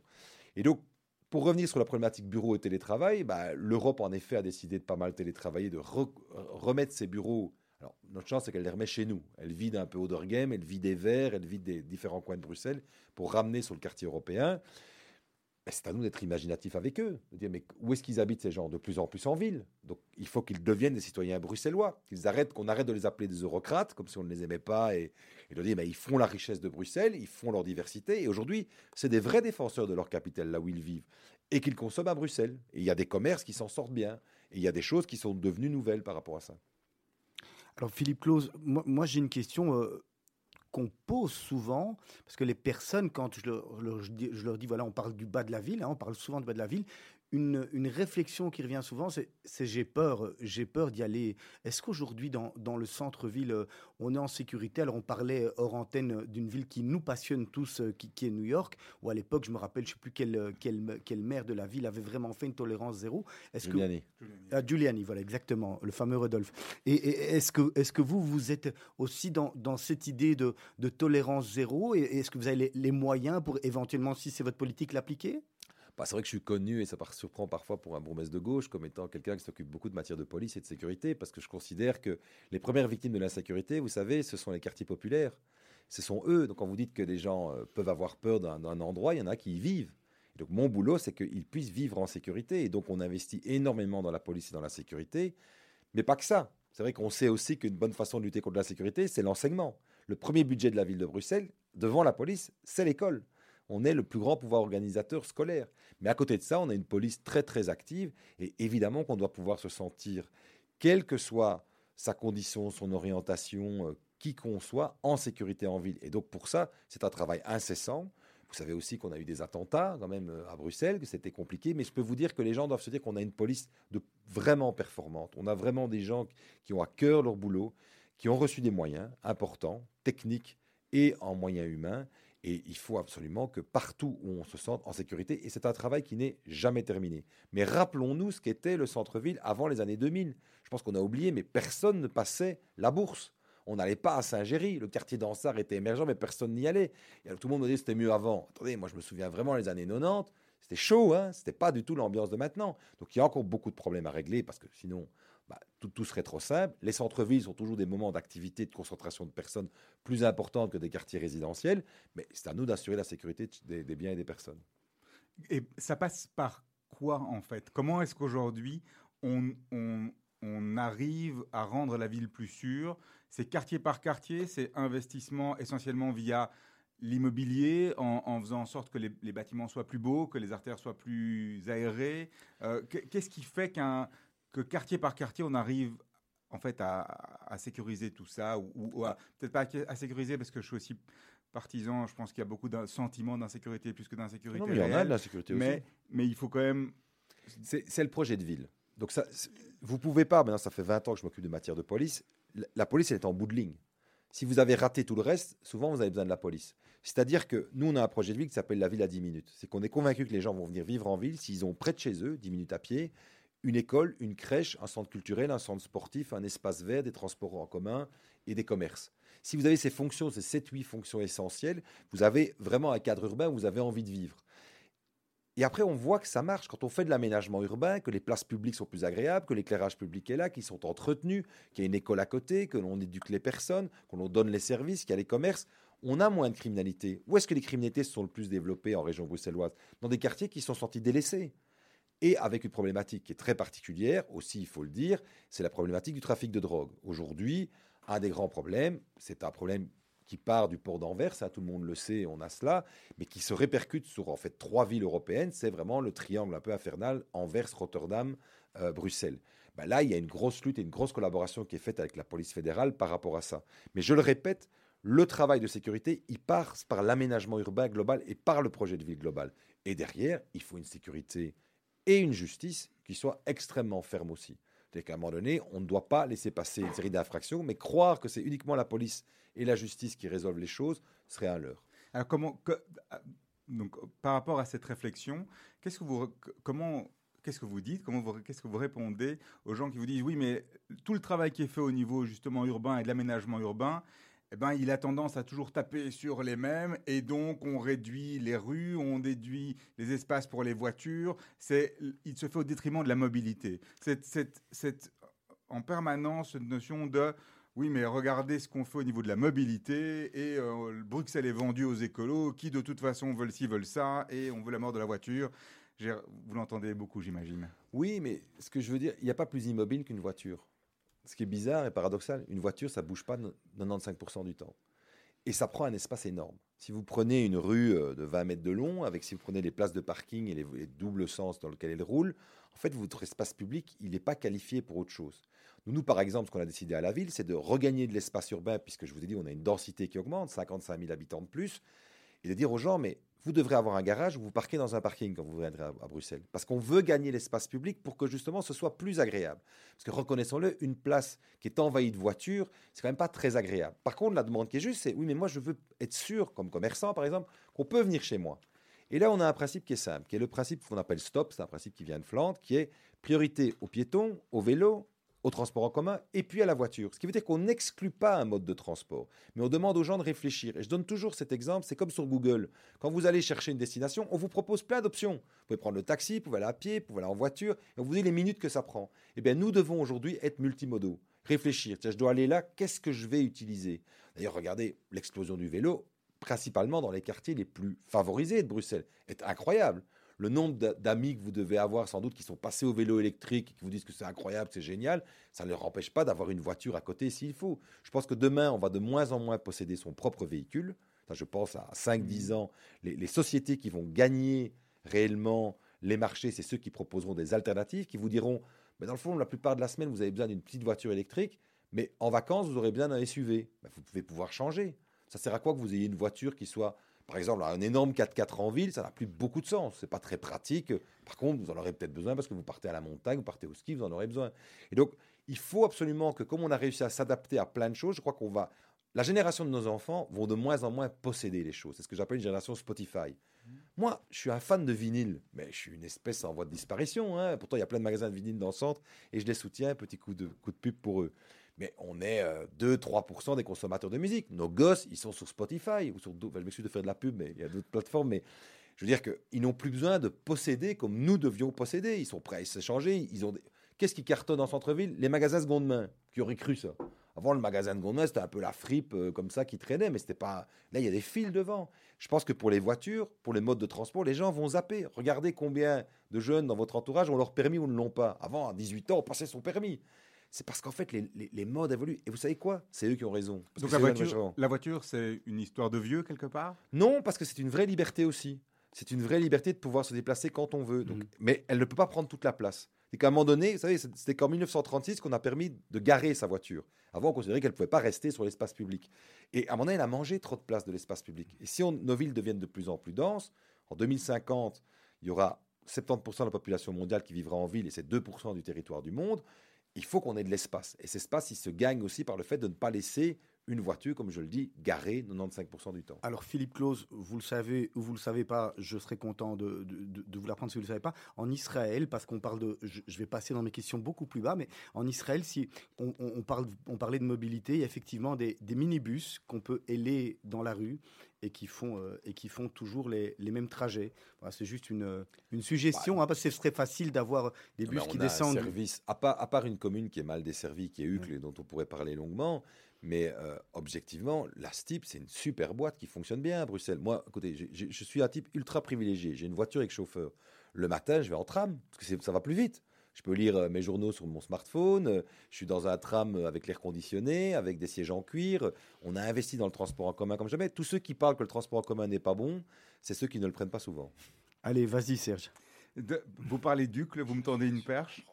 Et donc, pour revenir sur la problématique bureau et télétravail, bah, l'Europe en effet a décidé de pas mal télétravailler, de re- remettre ses bureaux. Alors, notre chance, c'est qu'elle les remet chez nous. Elle vide un peu Oderghem, elle vide des verres, elle vide des différents coins de Bruxelles pour ramener sur le quartier européen. c'est à nous d'être imaginatifs avec eux, de dire mais où est-ce qu'ils habitent ces gens? De plus en plus en ville. Donc il faut qu'ils deviennent des citoyens bruxellois, qu'ils arrêtent, qu'on arrête de les appeler des eurocrates, comme si on ne les aimait pas, et, et de dire mais ils font la richesse de Bruxelles, ils font leur diversité, et aujourd'hui c'est des vrais défenseurs de leur capitale là où ils vivent, et qu'ils consomment à Bruxelles. Et il y a des commerces qui s'en sortent bien, et il y a des choses qui sont devenues nouvelles par rapport à ça. Alors Philippe Claus, moi, j'ai une question euh, qu'on pose souvent, parce que les personnes, quand je leur, leur- je dis, je leur dis, voilà, on parle du bas de la ville, hein, on parle souvent du bas de la ville, une, une réflexion qui revient souvent, c'est j'ai peur, j'ai peur d'y aller. Est-ce qu'aujourd'hui, dans, dans le centre-ville, euh, on est en sécurité? Alors on parlait hors antenne d'une ville qui nous passionne tous, euh, qui, qui est New York, où à l'époque, je me rappelle, je ne sais plus quel, quel, quel maire de la ville avait vraiment fait une tolérance zéro. Est-ce que Giuliani. ah, Giuliani, voilà, exactement, le fameux Rodolphe. Et, et est-ce que, est que vous, vous êtes aussi dans, dans cette idée de, de tolérance zéro? Et et est-ce que vous avez les, les moyens pour éventuellement, si c'est votre politique, l'appliquer? Bah, c'est vrai que je suis connu, et ça surprend parfois pour un bourgmestre de gauche, comme étant quelqu'un qui s'occupe beaucoup de matière de police et de sécurité, parce que je considère que les premières victimes de l'insécurité, vous savez, ce sont les quartiers populaires. Ce sont eux. Donc quand vous dites que des gens euh, peuvent avoir peur d'un endroit, il y en a qui y vivent. Et donc mon boulot, c'est qu'ils puissent vivre en sécurité. Et donc on investit énormément dans la police et dans la sécurité. Mais pas que ça. C'est vrai qu'on sait aussi qu'une bonne façon de lutter contre la sécurité, c'est l'enseignement. Le premier budget de la ville de Bruxelles, devant la police, c'est l'école. On est le plus grand pouvoir organisateur scolaire. Mais à côté de ça, on a une police très très active et évidemment qu'on doit pouvoir se sentir, quelle que soit sa condition, son orientation, euh, qui qu'on soit, en sécurité en ville. Et donc pour ça, c'est un travail incessant. Vous savez aussi qu'on a eu des attentats quand même euh, à Bruxelles, que c'était compliqué, mais je peux vous dire que les gens doivent se dire qu'on a une police de vraiment performante. On a vraiment des gens qui ont à cœur leur boulot, qui ont reçu des moyens importants, techniques et en moyens humains. Et il faut absolument que partout où on se sente en sécurité, et c'est un travail qui n'est jamais terminé. Mais rappelons-nous ce qu'était le centre-ville avant les années 2000. Je pense qu'on a oublié, mais personne ne passait la bourse. On n'allait pas à Saint-Géry. Le quartier d'Ansart était émergent, mais personne n'y allait. Et tout le monde me dit c'était mieux avant. Attendez, moi je me souviens vraiment les années 90. C'était chaud, hein c'était pas du tout l'ambiance de maintenant. Donc il y a encore beaucoup de problèmes à régler parce que sinon, tout, tout serait trop simple. Les centres-villes sont toujours des moments d'activité, de concentration de personnes plus importantes que des quartiers résidentiels, mais c'est à nous d'assurer la sécurité des, biens et des personnes. Et ça passe par quoi en fait? Comment est-ce qu'aujourd'hui on, arrive à rendre la ville plus sûre? C'est quartier par quartier, c'est investissement essentiellement via l'immobilier, en, faisant en sorte que les, bâtiments soient plus beaux, que les artères soient plus aérées. Euh, qu'est- Qu'est-ce qui fait qu'un que quartier par quartier, on arrive en fait à, à sécuriser tout ça ou, à- peut-être pas à, sécuriser parce que je suis aussi partisan. Je pense qu'il y a beaucoup de sentiments d'insécurité plus que d'insécurité. Non, mais il y en a de l'insécurité aussi. Mais, mais il faut quand même. C'est c'est le projet de ville. Donc ça, vous pouvez pas, maintenant ça fait 20 ans que je m'occupe de matière de police, la, la police elle est en bout de ligne. Si vous avez raté tout le reste, souvent vous avez besoin de la police. C'est-à-dire que nous, on a un projet de ville qui s'appelle la ville à 10 minutes. C'est qu'on est convaincu que les gens vont venir vivre en ville s'ils ont près de chez eux, 10 minutes à pied, une école, une crèche, un centre culturel, un centre sportif, un espace vert, des transports en commun et des commerces. Si vous avez ces fonctions, ces 7-8 fonctions essentielles, vous avez vraiment un cadre urbain où vous avez envie de vivre. Et après, on voit que ça marche quand on fait de l'aménagement urbain, que les places publiques sont plus agréables, que l'éclairage public est là, qu'ils sont entretenus, qu'il y a une école à côté, que l'on éduque les personnes, qu'on leur donne les services, qu'il y a les commerces. On a moins de criminalité. Où est-ce que les criminalités se sont le plus développées en région bruxelloise? Dans des quartiers qui sont sentis délaissés. Et avec une problématique qui est très particulière, aussi il faut le dire, c'est la problématique du trafic de drogue. Aujourd'hui, un des grands problèmes, c'est un problème qui part du port d'Anvers, ça tout le monde le sait, on a cela, mais qui se répercute sur en fait trois villes européennes. C'est vraiment le triangle un peu infernal Anvers, Rotterdam, euh, Bruxelles. Ben là, il y a une grosse lutte et une grosse collaboration qui est faite avec la police fédérale par rapport à ça. Mais je le répète, le travail de sécurité, il passe par l'aménagement urbain global et par le projet de ville global. Et derrière, il faut une sécurité et une justice qui soient extrêmement fermes aussi. C'est qu'à un moment donné, on ne doit pas laisser passer une série d'infractions, mais croire que c'est uniquement la police et la justice qui résolvent les choses serait un leurre. Alors comment ah, donc par rapport à cette réflexion, qu'est-ce que vous comment qu'est-ce que vous dites Comment qu'est-ce que vous répondez aux gens qui vous disent oui mais tout le travail qui est fait au niveau justement urbain et de l'aménagement urbain eh ben, il a tendance à toujours taper sur les mêmes et donc on réduit les rues, on réduit les espaces pour les voitures. C'est, il se fait au détriment de la mobilité. Cette, cette, cette, en permanence, cette notion de Oui, mais regardez ce qu'on fait au niveau de la mobilité. Et euh, Bruxelles est vendu aux écolos qui, de toute façon, veulent ci, veulent ça. Et on veut la mort de la voiture. Vous l'entendez beaucoup, j'imagine. Oui, mais ce que je veux dire, il n'y a pas plus immobile qu'une voiture. Ce qui est bizarre et paradoxal, une voiture, ça bouge pas no- 95% du temps. Et ça prend un espace énorme. Si vous prenez une rue euh, de 20 mètres de long, avec si vous prenez les places de parking et les, les doubles sens dans lesquels elle roule, en fait, votre espace public, il n'est pas qualifié pour autre chose. Nous, nous, par exemple, ce qu'on a décidé à la ville, c'est de regagner de l'espace urbain, puisque je vous ai dit, on a une densité qui augmente, 55 000 habitants de plus, et de dire aux gens, mais vous devrez avoir un garage où vous parquez dans un parking quand vous viendrez à, à Bruxelles. Parce qu'on veut gagner l'espace public pour que justement ce soit plus agréable. Parce que reconnaissons-le, une place qui est envahie de voitures, c'est quand même pas très agréable. Par contre, la demande qui est juste, c'est oui, mais moi je veux être sûr, comme commerçant par exemple, qu'on peut venir chez moi. Et là, on a un principe qui est simple, qui est le principe qu'on appelle stop, c'est un principe qui vient de Flandre, qui est priorité aux piétons, aux vélos, au transport en commun et puis à la voiture. Ce qui veut dire qu'on n'exclut pas un mode de transport, mais on demande aux gens de réfléchir. Et je donne toujours cet exemple, c'est comme sur Google. Quand vous allez chercher une destination, on vous propose plein d'options. Vous pouvez prendre le taxi, vous pouvez aller à pied, vous pouvez aller en voiture, et on vous dit les minutes que ça prend. Eh bien, nous devons aujourd'hui être multimodaux. Réfléchir. Tiens, je dois aller là, qu'est-ce que je vais utiliser? D'ailleurs, regardez l'explosion du vélo, principalement dans les quartiers les plus favorisés de Bruxelles, est incroyable. Le nombre d'a- d'amis que vous devez avoir, sans doute, qui sont passés au vélo électrique, et qui vous disent que c'est incroyable, c'est génial, ça ne leur empêche pas d'avoir une voiture à côté s'il faut. Je pense que demain, on va de moins en moins posséder son propre véhicule. Ça, je pense à 5-10 ans, les, les sociétés qui vont gagner réellement les marchés, c'est ceux qui proposeront des alternatives, qui vous diront, mais dans le fond, la plupart de la semaine, vous avez besoin d'une petite voiture électrique, mais en vacances, vous aurez besoin d'un SUV. Ben, vous pouvez pouvoir changer. Ça sert à quoi que vous ayez une voiture qui soit, par exemple, un énorme 4x4 en ville Ça n'a plus beaucoup de sens. C'est pas très pratique. Par contre, vous en aurez peut-être besoin parce que vous partez à la montagne, vous partez au ski, vous en aurez besoin. Et donc, il faut absolument que, comme on a réussi à s'adapter à plein de choses, je crois qu'on va. La génération de nos enfants vont de moins en moins posséder les choses. C'est ce que j'appelle une génération Spotify. Moi, je suis un fan de vinyle, mais je suis une espèce en voie de disparition. hein. Pourtant, il y a plein de magasins de vinyle dans le centre et je les soutiens. Petit coup de, coup de pub pour eux. Mais on est euh, 2-3% des consommateurs de musique. Nos gosses, ils sont sur Spotify ou sur enfin, je m'excuse de faire de la pub, mais il y a d'autres plateformes. Mais je veux dire qu'ils n'ont plus besoin de posséder comme nous devions posséder. Ils sont prêts à s'échanger. Ils ont des- Qu'est-ce qui cartonne en centre-ville? Les magasins seconde main. Qui aurait cru ça? Avant, le magasin de seconde main, c'était un peu la fripe euh, comme ça qui traînait, mais c'était pas. Là, il y a des fils devant. Je pense que pour les voitures, pour les modes de transport, les gens vont zapper. Regardez combien de jeunes dans votre entourage ont leur permis ou ne l'ont pas. Avant, à 18 ans, on passait son permis. C'est parce qu'en fait, les, les- les modes évoluent. Et vous savez quoi? C'est eux qui ont raison. Parce Donc la voiture, la voiture, c'est une histoire de vieux quelque part? Non, parce que c'est une vraie liberté aussi. C'est une vraie liberté de pouvoir se déplacer quand on veut. Donc, Mhm. Mais elle ne peut pas prendre toute la place. C'est qu'à un moment donné, vous savez, c'était qu'en 1936 qu'on a permis de garer sa voiture. Avant, on considérait qu'elle ne pouvait pas rester sur l'espace public. Et à un moment donné, elle a mangé trop de place de l'espace public. Et si on- nos villes deviennent de plus en plus denses, en 2050, il y aura 70% de la population mondiale qui vivra en ville et c'est 2% du territoire du monde. Il faut qu'on ait de l'espace. Et cet espace, il se gagne aussi par le fait de ne pas laisser une voiture, comme je le dis, garée 95% du temps. Alors Philippe Claus, vous le savez ou vous le savez pas, je serais content de, de- de- vous l'apprendre si vous le savez pas. En Israël, parce qu'on parle de, je, vais passer dans mes questions beaucoup plus bas, mais en Israël, si on, parle, on parlait de mobilité, il y a effectivement des, des minibus qu'on peut héler dans la rue et qui font euh, et qui font toujours les, les mêmes trajets. Voilà, c'est juste une, une suggestion, hein, parce que ce serait facile d'avoir des bus qui un descendent. service, à part, à part une commune qui est mal desservie, qui est Uccle, et dont on pourrait parler longuement, mais euh, objectivement, la STIP, c'est une super boîte qui fonctionne bien à Bruxelles. Moi, écoutez, je suis un type ultra privilégié. J'ai une voiture avec chauffeur. Le matin, je vais en tram, parce que ça va plus vite. Je peux lire euh, mes journaux sur mon smartphone. euh, Je suis dans un tram euh, avec l'air conditionné, avec des sièges en cuir. On a investi dans le transport en commun comme jamais. Tous ceux qui parlent que le transport en commun n'est pas bon, c'est ceux qui ne le prennent pas souvent. Allez, vas-y Serge. De- vous parlez d'Ucle, vous me tendez une perche.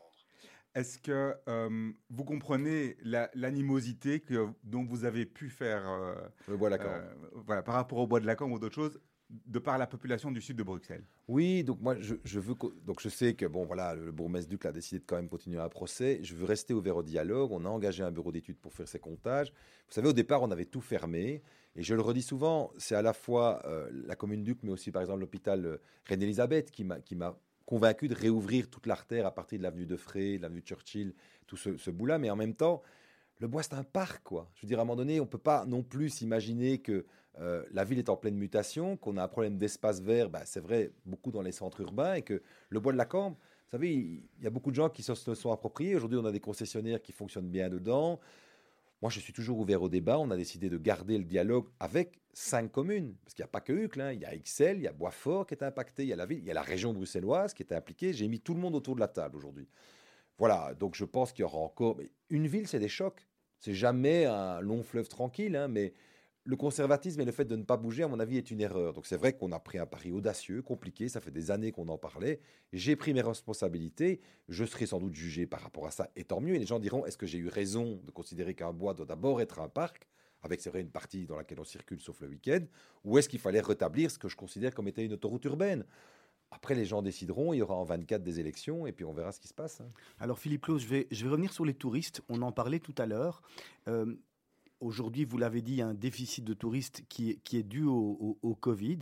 Est-ce que euh, vous comprenez la- l'animosité que- dont vous avez pu faire euh, Le bois d'accord. euh, voilà, par rapport au bois de Lacan ou d'autres choses, de par la population du sud de Bruxelles Oui, donc moi je, veux donc je sais que bon voilà le, bourgmestre Duc a décidé de quand même continuer un procès. Je veux rester ouvert au dialogue. On a engagé un bureau d'études pour faire ces comptages. Vous savez au départ on avait tout fermé et je le redis souvent, c'est à la fois euh, la commune Duc mais aussi par exemple l'hôpital euh, Reine-Élisabeth qui m'a qui m'a convaincu de réouvrir toute l'artère à partir de l'avenue de Frey, de l'avenue Churchill, tout ce, ce bout-là. Mais en même temps, le bois c'est un parc quoi. Je veux dire à un moment donné on peut pas non plus s'imaginer que euh, la ville est en pleine mutation, qu'on a un problème d'espace vert, bah, c'est vrai, beaucoup dans les centres urbains, et que le bois de la Cambre, vous savez, il y a beaucoup de gens qui se sont appropriés. Aujourd'hui, on a des concessionnaires qui fonctionnent bien dedans. Moi, je suis toujours ouvert au débat. On a décidé de garder le dialogue avec cinq communes. Parce qu'il n'y a pas que Uccle. hein. Il y a Ixelles, il y a Boisfort qui est impacté, il y a la ville, il y a la région bruxelloise qui est impliquée. J'ai mis tout le monde autour de la table aujourd'hui. Voilà, donc je pense qu'il y aura encore. mais une ville, c'est des chocs. C'est jamais un long fleuve tranquille, hein, mais le conservatisme et le fait de ne pas bouger, à mon avis, est une erreur. Donc c'est vrai qu'on a pris un pari audacieux, compliqué, ça fait des années qu'on en parlait. J'ai pris mes responsabilités, je serai sans doute jugé par rapport à ça, et tant mieux. Et les gens diront, est-ce que j'ai eu raison de considérer qu'un bois doit d'abord être un parc avec c'est vrai une partie dans laquelle on circule sauf le week-end, ou est-ce qu'il fallait rétablir ce que je considère comme étant une autoroute urbaine? Après, les gens décideront, il y aura en 24 des élections, et puis on verra ce qui se passe. hein. Alors Philippe Claus, je vais, revenir sur les touristes. On en parlait tout à l'heure. Euh, Aujourd'hui, vous l'avez dit, il y a un déficit de touristes qui, est- dû au, Covid.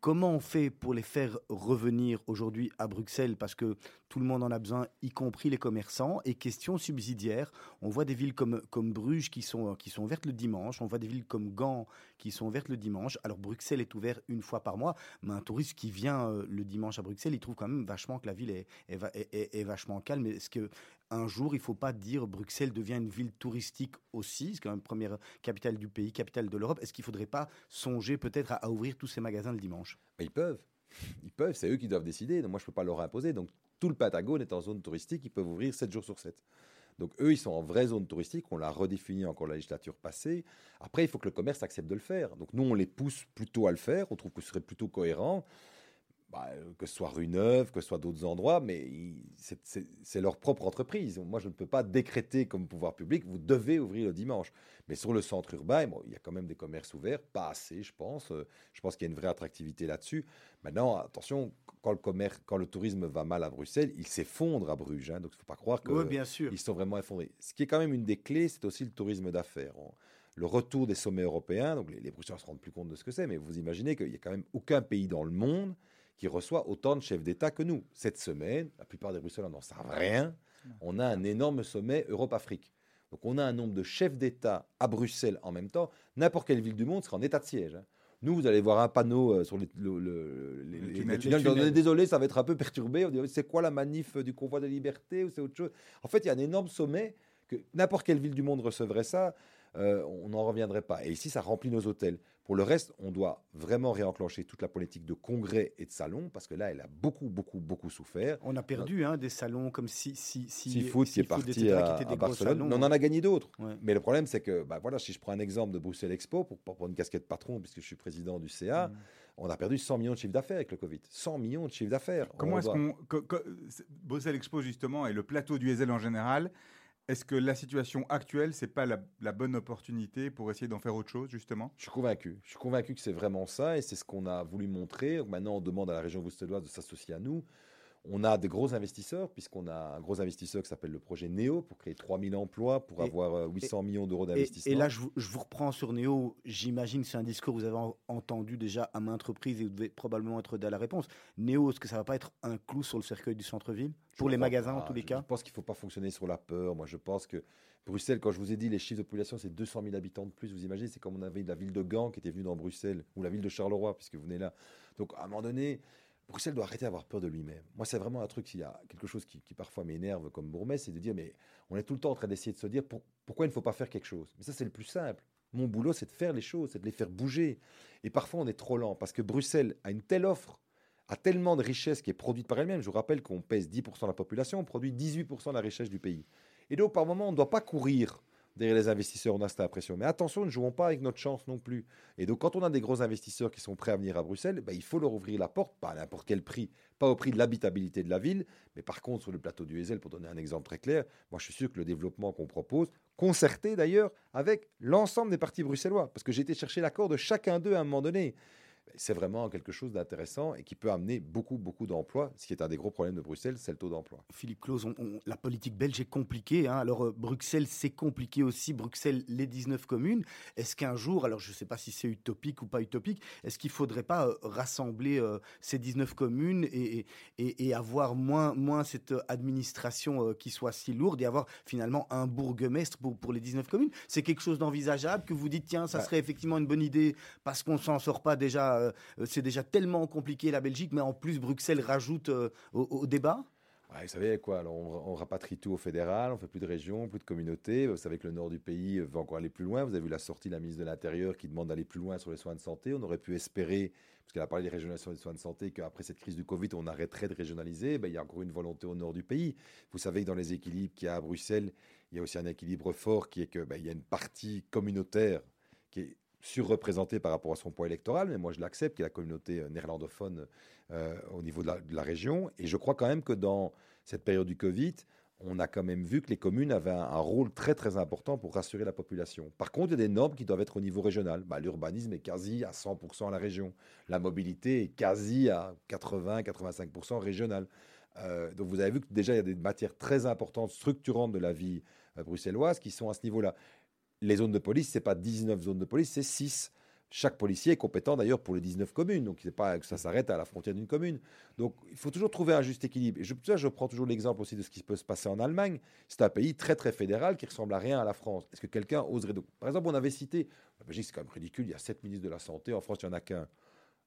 Comment on fait pour les faire revenir aujourd'hui à Bruxelles? Parce que tout le monde en a besoin, y compris les commerçants. Et question subsidiaire, on voit des villes comme, Bruges qui sont, qui ouvertes le dimanche. On voit des villes comme Gand qui sont ouvertes le dimanche. Alors Bruxelles est ouvert une fois par mois. Mais un touriste qui vient euh, le dimanche à Bruxelles, il trouve quand même vachement que la ville est vachement calme. Est-ce que un jour, il ne faut pas dire Bruxelles devient une ville touristique aussi, c'est quand même première capitale du pays, capitale de l'Europe. Est-ce qu'il ne faudrait pas songer peut-être à, ouvrir tous ces magasins le dimanche? Ils peuvent. Ils peuvent, c'est eux qui doivent décider. Donc moi, je ne peux pas leur imposer. Donc tout le Patagone est en zone touristique, ils peuvent ouvrir 7 jours sur 7. Donc eux, ils sont en vraie zone touristique, on l'a redéfini encore la législature passée. Après, il faut que le commerce accepte de le faire. Donc nous, on les pousse plutôt à le faire, on trouve que ce serait plutôt cohérent. Bah, euh, que ce soit rue Neuve, que ce soit d'autres endroits, mais c'est- leur propre entreprise. Moi, je ne peux pas décréter comme pouvoir public, vous devez ouvrir le dimanche. Mais sur le centre urbain, bon, il y a quand même des commerces ouverts, pas assez, je pense. Euh, Je pense qu'il y a une vraie attractivité là-dessus. Maintenant, attention, quand le, commerce, quand le tourisme va mal à Bruxelles, il s'effondre à Bruges. hein. donc, il ne faut pas croire que Oui, bien sûr. ils sont vraiment effondrés. Ce qui est quand même une des clés, c'est aussi le tourisme d'affaires. Le retour des sommets européens, donc les, les Bruxellois ne se rendent plus compte de ce que c'est, mais vous imaginez qu'il n'y a quand même aucun pays dans le monde qui reçoit autant de chefs d'État que nous. Cette semaine, la plupart des Bruxellois n'en savent rien. On a un énorme sommet Europe-Afrique. Donc on a un nombre de chefs d'État à Bruxelles en même temps. N'importe quelle ville du monde sera en état de siège. hein. Nous, vous allez voir un panneau euh, sur les, le- le- les, Le tunnel. tunnels. Désolé, ça va être un peu perturbé. On dit, c'est quoi la manif du convoi de liberté ou c'est autre chose? En fait, il y a un énorme sommet que n'importe quelle ville du monde recevrait ça. euh, on n'en reviendrait pas. Et ici, ça remplit nos hôtels. Pour le reste, on doit vraiment réenclencher toute la politique de congrès et de salons parce que là, elle a beaucoup, beaucoup, beaucoup souffert. On a perdu hein, des salons comme si, si, si, Seafood qui est parti etc., à, qui Barcelone. salons. On en a gagné d'autres. Ouais. Mais le problème, c'est que, bah, voilà, si je prends un exemple de Bruxelles Expo, pour, pour prendre une casquette patron, puisque je suis président du CA, Mm. on a perdu 100 millions de chiffre d'affaires avec le Covid. 100 millions de chiffre d'affaires. Comment est-ce doit- qu'on. c'est- Bruxelles Expo, justement, et le plateau du Hazel en général, est-ce que la situation actuelle, c'est pas la, bonne opportunité pour essayer d'en faire autre chose, justement? Je suis convaincu. Je suis convaincu que c'est vraiment ça et c'est ce qu'on a voulu montrer. Maintenant, on demande à la région bruxelloise de s'associer à nous. On a des gros investisseurs, puisqu'on a un gros investisseur qui s'appelle le projet NEO pour créer 3000 emplois, pour Et- avoir euh, 800 millions d'euros Et, d'investissement. et là, je vous, je vous reprends sur Néo. J'imagine que c'est un discours que vous avez en- entendu déjà à maintes reprises et vous devez probablement être à la réponse. Néo, est-ce que ça va pas être un clou sur le cercueil du centre-ville? Pour les magasins, pas. en tous les Je- cas? Je pense qu'il ne faut pas fonctionner sur la peur. Moi, je pense que Bruxelles, quand je vous ai dit les chiffres de population, c'est 200 000 habitants de plus. Vous imaginez, c'est comme on avait la ville de Gand qui était venue dans Bruxelles, ou la ville de Charleroi, puisque vous venez là. Donc, à un moment donné, Bruxelles doit arrêter d'avoir peur de lui-même. Moi, c'est vraiment un truc, s'il y a quelque chose qui, parfois m'énerve comme bourgmestre, c'est de dire, mais on est tout le temps en train d'essayer de se dire, pour- pourquoi il ne faut pas faire quelque chose? Mais ça, c'est le plus simple. Mon boulot, c'est de faire les choses, c'est de les faire bouger. Et parfois, on est trop lent, parce que Bruxelles a une telle offre a tellement de richesse qui est produite par elle-même. Je vous rappelle qu'on pèse 10% de la population, on produit 18% de la richesse du pays. Et donc, par moment, on ne doit pas courir derrière les investisseurs, on a cette impression. Mais attention, ne jouons pas avec notre chance non plus. Et donc, quand on a des gros investisseurs qui sont prêts à venir à Bruxelles, ben, il faut leur ouvrir la porte, pas à n'importe quel prix, pas au prix de l'habitabilité de la ville, mais par contre, sur le plateau du Hazel, pour donner un exemple très clair, moi, je suis sûr que le développement qu'on propose, concerté d'ailleurs avec l'ensemble des partis bruxellois, parce que j'ai été chercher l'accord de chacun d'eux à un moment donné c'est vraiment quelque chose d'intéressant et qui peut amener beaucoup, beaucoup d'emplois. Ce qui est un des gros problèmes de Bruxelles, c'est le taux d'emploi. Philippe Claus, on- on- la politique belge est compliquée. hein. Alors, euh, Bruxelles, c'est compliqué aussi. Bruxelles, les 19 communes. Est-ce qu'un jour, alors je ne sais pas si c'est utopique ou pas utopique, est-ce qu'il ne faudrait pas euh, rassembler euh, ces 19 communes et, et- et avoir moins, moins cette administration qui soit si lourde et avoir finalement un bourgmestre pour, pour les 19 communes? C'est quelque chose d'envisageable que vous dites, tiens, ça Bah. serait effectivement une bonne idée parce qu'on ne s'en sort pas déjà. Euh, c'est déjà tellement compliqué la Belgique, mais en plus, Bruxelles rajoute euh, au, débat vous savez quoi, on, rapatrie tout au fédéral, on fait plus de régions, plus de communautés. Vous savez que le nord du pays veut encore aller plus loin. Vous avez vu la sortie de la ministre de l'Intérieur qui demande d'aller plus loin sur les soins de santé. On aurait pu espérer, parce qu'elle a parlé des régionalisations des soins de santé, qu'après cette crise du Covid, on arrêterait de régionaliser. Ben, il y a encore une volonté au nord du pays. Vous savez que dans les équilibres qu'il y a à Bruxelles, il y a aussi un équilibre fort qui est que ben, il y a une partie communautaire qui est surreprésentée par rapport à son poids électoral, mais moi je l'accepte, qui est la communauté euh, néerlandophone euh, au niveau de la, région. Et je crois quand même que dans cette période du Covid, on a quand même vu que les communes avaient un, rôle très très important pour rassurer la population. Par contre, il y a des normes qui doivent être au niveau régional. Bah, L'urbanisme est quasi à 100% à la région. La mobilité est quasi à 80-85% régional. Euh, donc vous avez vu que déjà il y a des matières très importantes, structurantes de la vie bruxelloise qui sont à ce niveau-là. Les zones de police, c'est pas 19 zones de police, c'est 6. Chaque policier est compétent d'ailleurs pour les 19 communes, donc c'est pas que ça s'arrête à la frontière d'une commune. Donc il faut toujours trouver un juste équilibre. Et je, je prends toujours l'exemple aussi de ce qui peut se passer en Allemagne. C'est un pays très très fédéral qui ressemble à rien à la France. Est-ce que quelqu'un oserait donc Par exemple, on avait cité, la Belgique c'est quand même ridicule, il y a 7 ministres de la Santé, en France il n'y en a qu'un.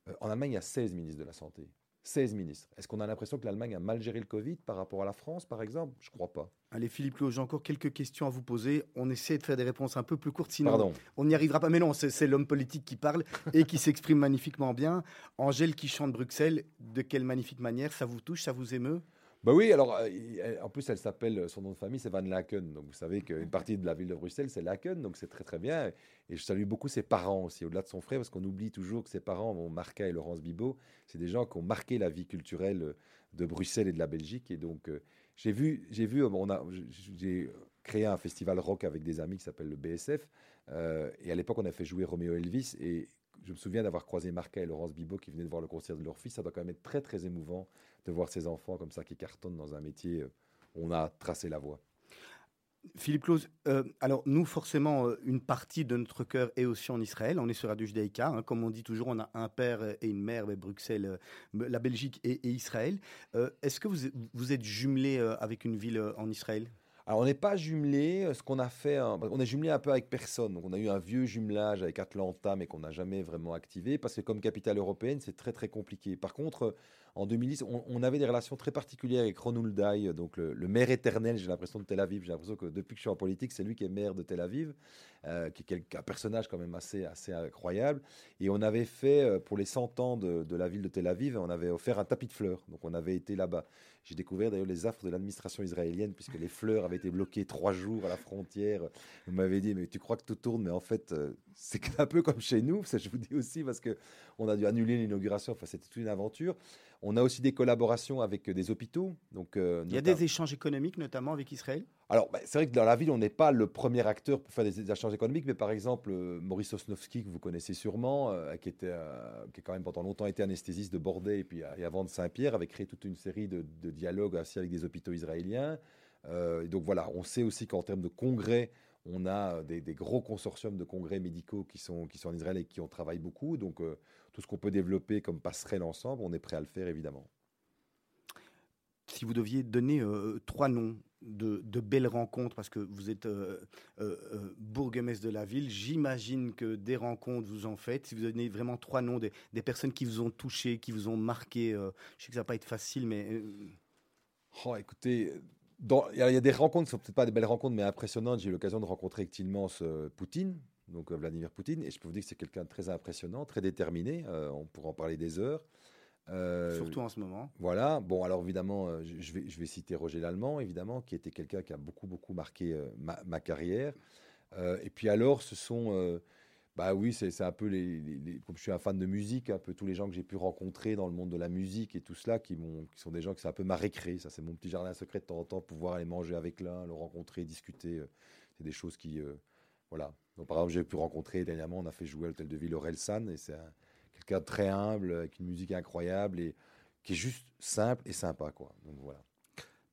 Euh, en Allemagne il y a 16 ministres de la Santé. 16 ministres. Est-ce qu'on a l'impression que l'Allemagne a mal géré le Covid par rapport à la France, par exemple? Je crois pas. Allez, Philippe Clos, j'ai encore quelques questions à vous poser. On essaie de faire des réponses un peu plus courtes, sinon Pardon. on n'y arrivera pas. Mais non, c'est l'homme politique qui parle et qui s'exprime magnifiquement bien. Angèle qui chante Bruxelles, de quelle magnifique manière? Ça vous touche, ça vous émeut? Bah oui, alors euh, en plus elle s'appelle, son nom de famille c'est Van Laken, donc vous savez qu'une partie de la ville de Bruxelles c'est Laken, donc c'est très très bien. Et je salue beaucoup ses parents aussi, au-delà de son frère, parce qu'on oublie toujours que ses parents, bon, Marca et Laurence Bibot, c'est des gens qui ont marqué la vie culturelle euh, de Bruxelles et de la Belgique. Et donc euh, j'ai vu, j'ai vu, euh, on a, j'ai créé un festival rock avec des amis qui s'appelle le BSF, euh, et à l'époque on a fait jouer Roméo Elvis et je me souviens d'avoir croisé Marca et Laurence Bibot qui venaient de voir le concert de leur fils. Ça doit quand même être très très émouvant de voir ces enfants comme ça qui cartonnent dans un métier euh, on a tracé la voie. Philippe Close, euh, alors nous, forcément, euh, une partie de notre cœur est aussi en Israël. On est sur Radio Judaïka. hein. Comme on dit toujours, on a un père et une mère, mais Bruxelles, euh, la Belgique et, Israël. Est-ce que vous, vous êtes jumelé avec une ville en Israël? Alors, on n'est pas jumelé. Ce qu'on a fait, hein, on est jumelé un peu avec personne. Donc, on a eu un vieux jumelage avec Atlanta, mais qu'on n'a jamais vraiment activé parce que, comme capitale européenne, c'est très très compliqué. Par contre, euh, en 2010, on, on avait des relations très particulières avec Ron Hulday, euh, donc le, maire éternel, j'ai l'impression, de Tel Aviv. J'ai l'impression que depuis que je suis en politique, c'est lui qui est maire de Tel Aviv, euh, qui est un personnage quand même assez, assez incroyable. Et on avait fait, euh, pour les 100 ans de la ville de Tel Aviv, on avait offert un tapis de fleurs. Donc, on avait été là-bas. J'ai découvert d'ailleurs les affres de l'administration israélienne, puisque les fleurs avaient été bloquées trois jours à la frontière. Vous m'avez dit, mais tu crois que tout tourne, mais en fait, euh, c'est un peu comme chez nous. Ça, je vous dis aussi, parce que on a dû annuler l'inauguration. Enfin, c'était toute une aventure. On a aussi des collaborations avec euh, des hôpitaux. Donc, euh, Il y a des échanges économiques, notamment avec Israël? Alors, bah, c'est vrai que dans la ville, on n'est pas le premier acteur pour faire des échanges économiques, mais par exemple, euh, Maurice Osnowski, que vous connaissez sûrement, euh, qui, était, qui a quand même pendant longtemps été anesthésiste de Bordeaux et puis et avant de Saint-Pierre, avait créé toute une série de, de dialogues aussi avec des hôpitaux israéliens. Donc voilà, on sait aussi qu'en termes de congrès, on a euh, des, des gros consortiums de congrès médicaux qui sont, qui sont en Israël et qui on travaille beaucoup. Donc euh, tout ce qu'on peut développer comme passerelle ensemble, on est prêt à le faire évidemment. Si vous deviez donner euh, trois noms de, de belles rencontres, parce que vous êtes euh, bourgmestre de la ville, j'imagine que des rencontres vous en faites. Si vous donnez vraiment trois noms des, des personnes qui vous ont touché, qui vous ont marqué, je sais que ça va pas être facile, mais Oh, écoutez, dans- il y, a des rencontres, ce ne sont peut-être pas des belles rencontres, mais impressionnantes. J'ai eu l'occasion de rencontrer Tilmans euh, Poutine, donc euh, Vladimir Poutine, et je peux vous dire que c'est quelqu'un de très impressionnant, très déterminé. euh, on pourra en parler des heures. Euh, surtout en ce moment. Voilà. Bon, alors évidemment, je, vais, je vais citer Roger Lallemand, évidemment, qui était quelqu'un qui a beaucoup, beaucoup marqué euh, ma, ma carrière. Et puis alors, ce sont, bah oui, c'est c'est un peu les, les- les- comme je suis un fan de musique, un peu tous les gens que j'ai pu rencontrer dans le monde de la musique et tout cela, qui, sont des gens qui sont un peu ma récré. Ça, c'est mon petit jardin secret de temps en temps, pouvoir aller manger avec l'un, le rencontrer, discuter. euh, c'est des choses qui, euh, voilà. Donc, par exemple, j'ai pu rencontrer dernièrement, on a fait jouer à l'hôtel de ville Aurel San, et c'est un- quelqu'un de très humble, avec une musique incroyable et qui est juste simple et sympa, quoi. Donc voilà.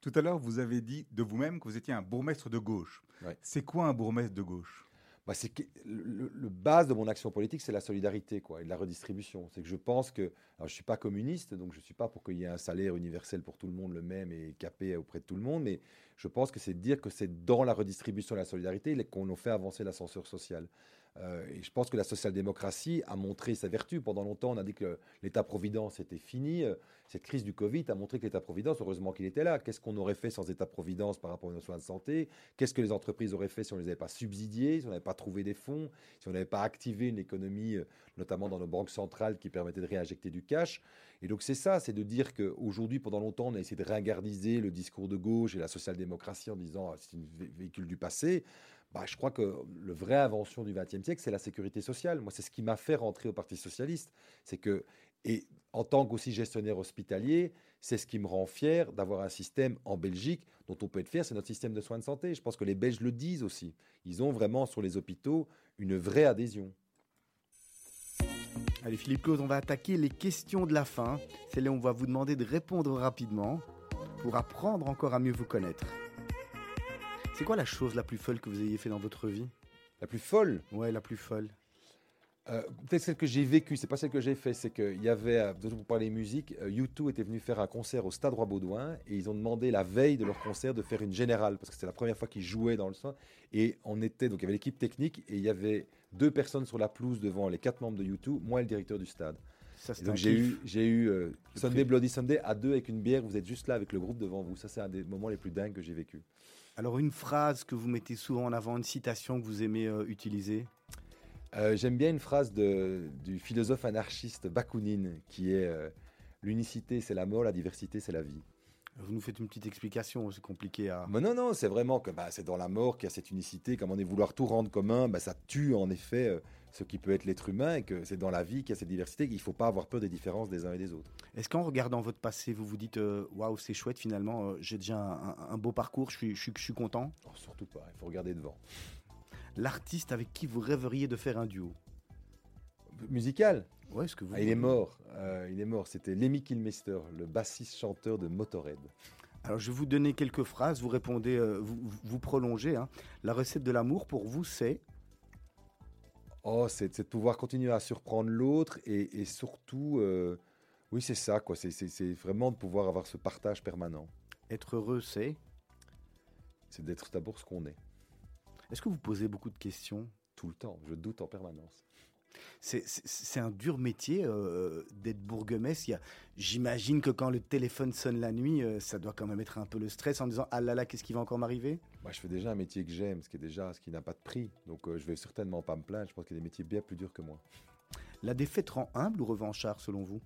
Tout à l'heure, vous avez dit de vous-même que vous étiez un bourgmestre de gauche. Ouais. C'est quoi un bourgmestre de gauche? C'est le, base de mon action politique, c'est la solidarité, quoi, et la redistribution. C'est que je pense que, alors je suis pas communiste, donc je suis pas pour qu'il y ait un salaire universel pour tout le monde, le même et capé auprès de tout le monde, mais je pense que c'est de dire que c'est dans la redistribution et la solidarité qu'on fait avancer l'ascenseur social. Euh, et je pense que la social-démocratie a montré sa vertu. Pendant longtemps, on a dit que l'État-providence était fini. Euh, Cette crise du Covid a montré que l'État-providence, heureusement qu'il était là. Qu'est-ce qu'on aurait fait sans État-providence par rapport nos soins de santé? Qu'est-ce que les entreprises auraient fait si on ne les avait pas subsidiés, si on n'avait pas trouvé des fonds, si on n'avait pas activé une économie, euh, notamment dans nos banques centrales, qui permettait de réinjecter du cash? Et donc c'est ça, c'est de dire qu'aujourd'hui, pendant longtemps, on a essayé de ringardiser le discours de gauche et la social-démocratie en disant ah, c'est vé- véhicule du passé. Bah, je crois que le vraie invention du XXe siècle, c'est la sécurité sociale. Moi, c'est ce qui m'a fait rentrer au Parti socialiste. C'est que, et en tant qu'aussi gestionnaire hospitalier, c'est ce qui me rend fier d'avoir un système en Belgique dont on peut être fier, c'est notre système de soins de santé. Je pense que les Belges le disent aussi. Ils ont vraiment sur les hôpitaux une vraie adhésion. Allez, Philippe Claus, on va attaquer les questions de la fin. C'est là où on va vous demander de répondre rapidement pour apprendre encore à mieux vous connaître. C'est quoi la chose la plus folle que vous ayez fait dans votre vie? La plus folle, Ouais, la plus folle. Euh, peut-être celle que j'ai vécue, c'est pas celle que j'ai fait, c'est qu'il y avait, euh, pour parler musique, euh, U2 était venu faire un concert au Stade Roi-Baudouin et ils ont demandé la veille de leur concert de faire une générale parce que c'était la première fois qu'ils jouaient dans le son. Et on était, donc il y avait l'équipe technique et il y avait deux personnes sur la pelouse devant les quatre membres de U2, moi et le directeur du stade. Ça, donc j'ai eu, j'ai eu euh, Sunday. Bloody Sunday à deux avec une bière, vous êtes juste là avec le groupe devant vous. Ça c'est un des moments les plus dingues que j'ai vécu. Alors, une phrase que vous mettez souvent en avant, une citation que vous aimez euh, utiliser? Euh, J'aime bien une phrase de, du philosophe anarchiste Bakounine qui est euh, L'unicité c'est la mort, la diversité c'est la vie. Vous nous faites une petite explication, c'est compliqué à. Mais non, non, c'est vraiment que bah, c'est dans la mort qu'il y a cette unicité. Comme on est vouloir tout rendre commun, bah, ça tue en effet ce qui peut être l'être humain et que c'est dans la vie qu'il y a cette diversité, qu'il ne faut pas avoir peur des différences des uns et des autres. Est-ce qu'en regardant votre passé, vous vous dites euh, waouh, c'est chouette finalement, euh, j'ai déjà un, beau parcours, je suis, je suis, je suis content? Oh, surtout pas, il faut regarder devant. L'artiste avec qui vous rêveriez de faire un duo? Musical, Ouais, ce que vous ah, il est mort. euh, il est mort. C'était Lemmy Kilmister, le bassiste-chanteur de Motorhead. Alors, je vais vous donner quelques phrases, vous répondez, euh, vous, vous- vous prolongez. hein. La recette de l'amour pour vous, c'est? Oh, c'est de pouvoir continuer à surprendre l'autre et, et surtout, euh, oui, c'est ça, quoi. C'est- vraiment de pouvoir avoir ce partage permanent. être heureux, c'est? C'est d'être d'abord ce qu'on est, Est-ce que vous posez beaucoup de questions? Tout le temps. Je doute en permanence. C'est- un dur métier euh, d'être bourgmestre. J'imagine que quand le téléphone sonne la nuit, euh, ça doit quand même être un peu le stress en disant ah là là, qu'est-ce qui va encore m'arriver? Moi, je fais déjà un métier que j'aime, ce qui est déjà ce qui n'a pas de prix. Donc, euh, je vais certainement pas me plaindre. Je pense qu'il y a des métiers bien plus durs que moi. La défaite rend humble ou revanchard selon vous?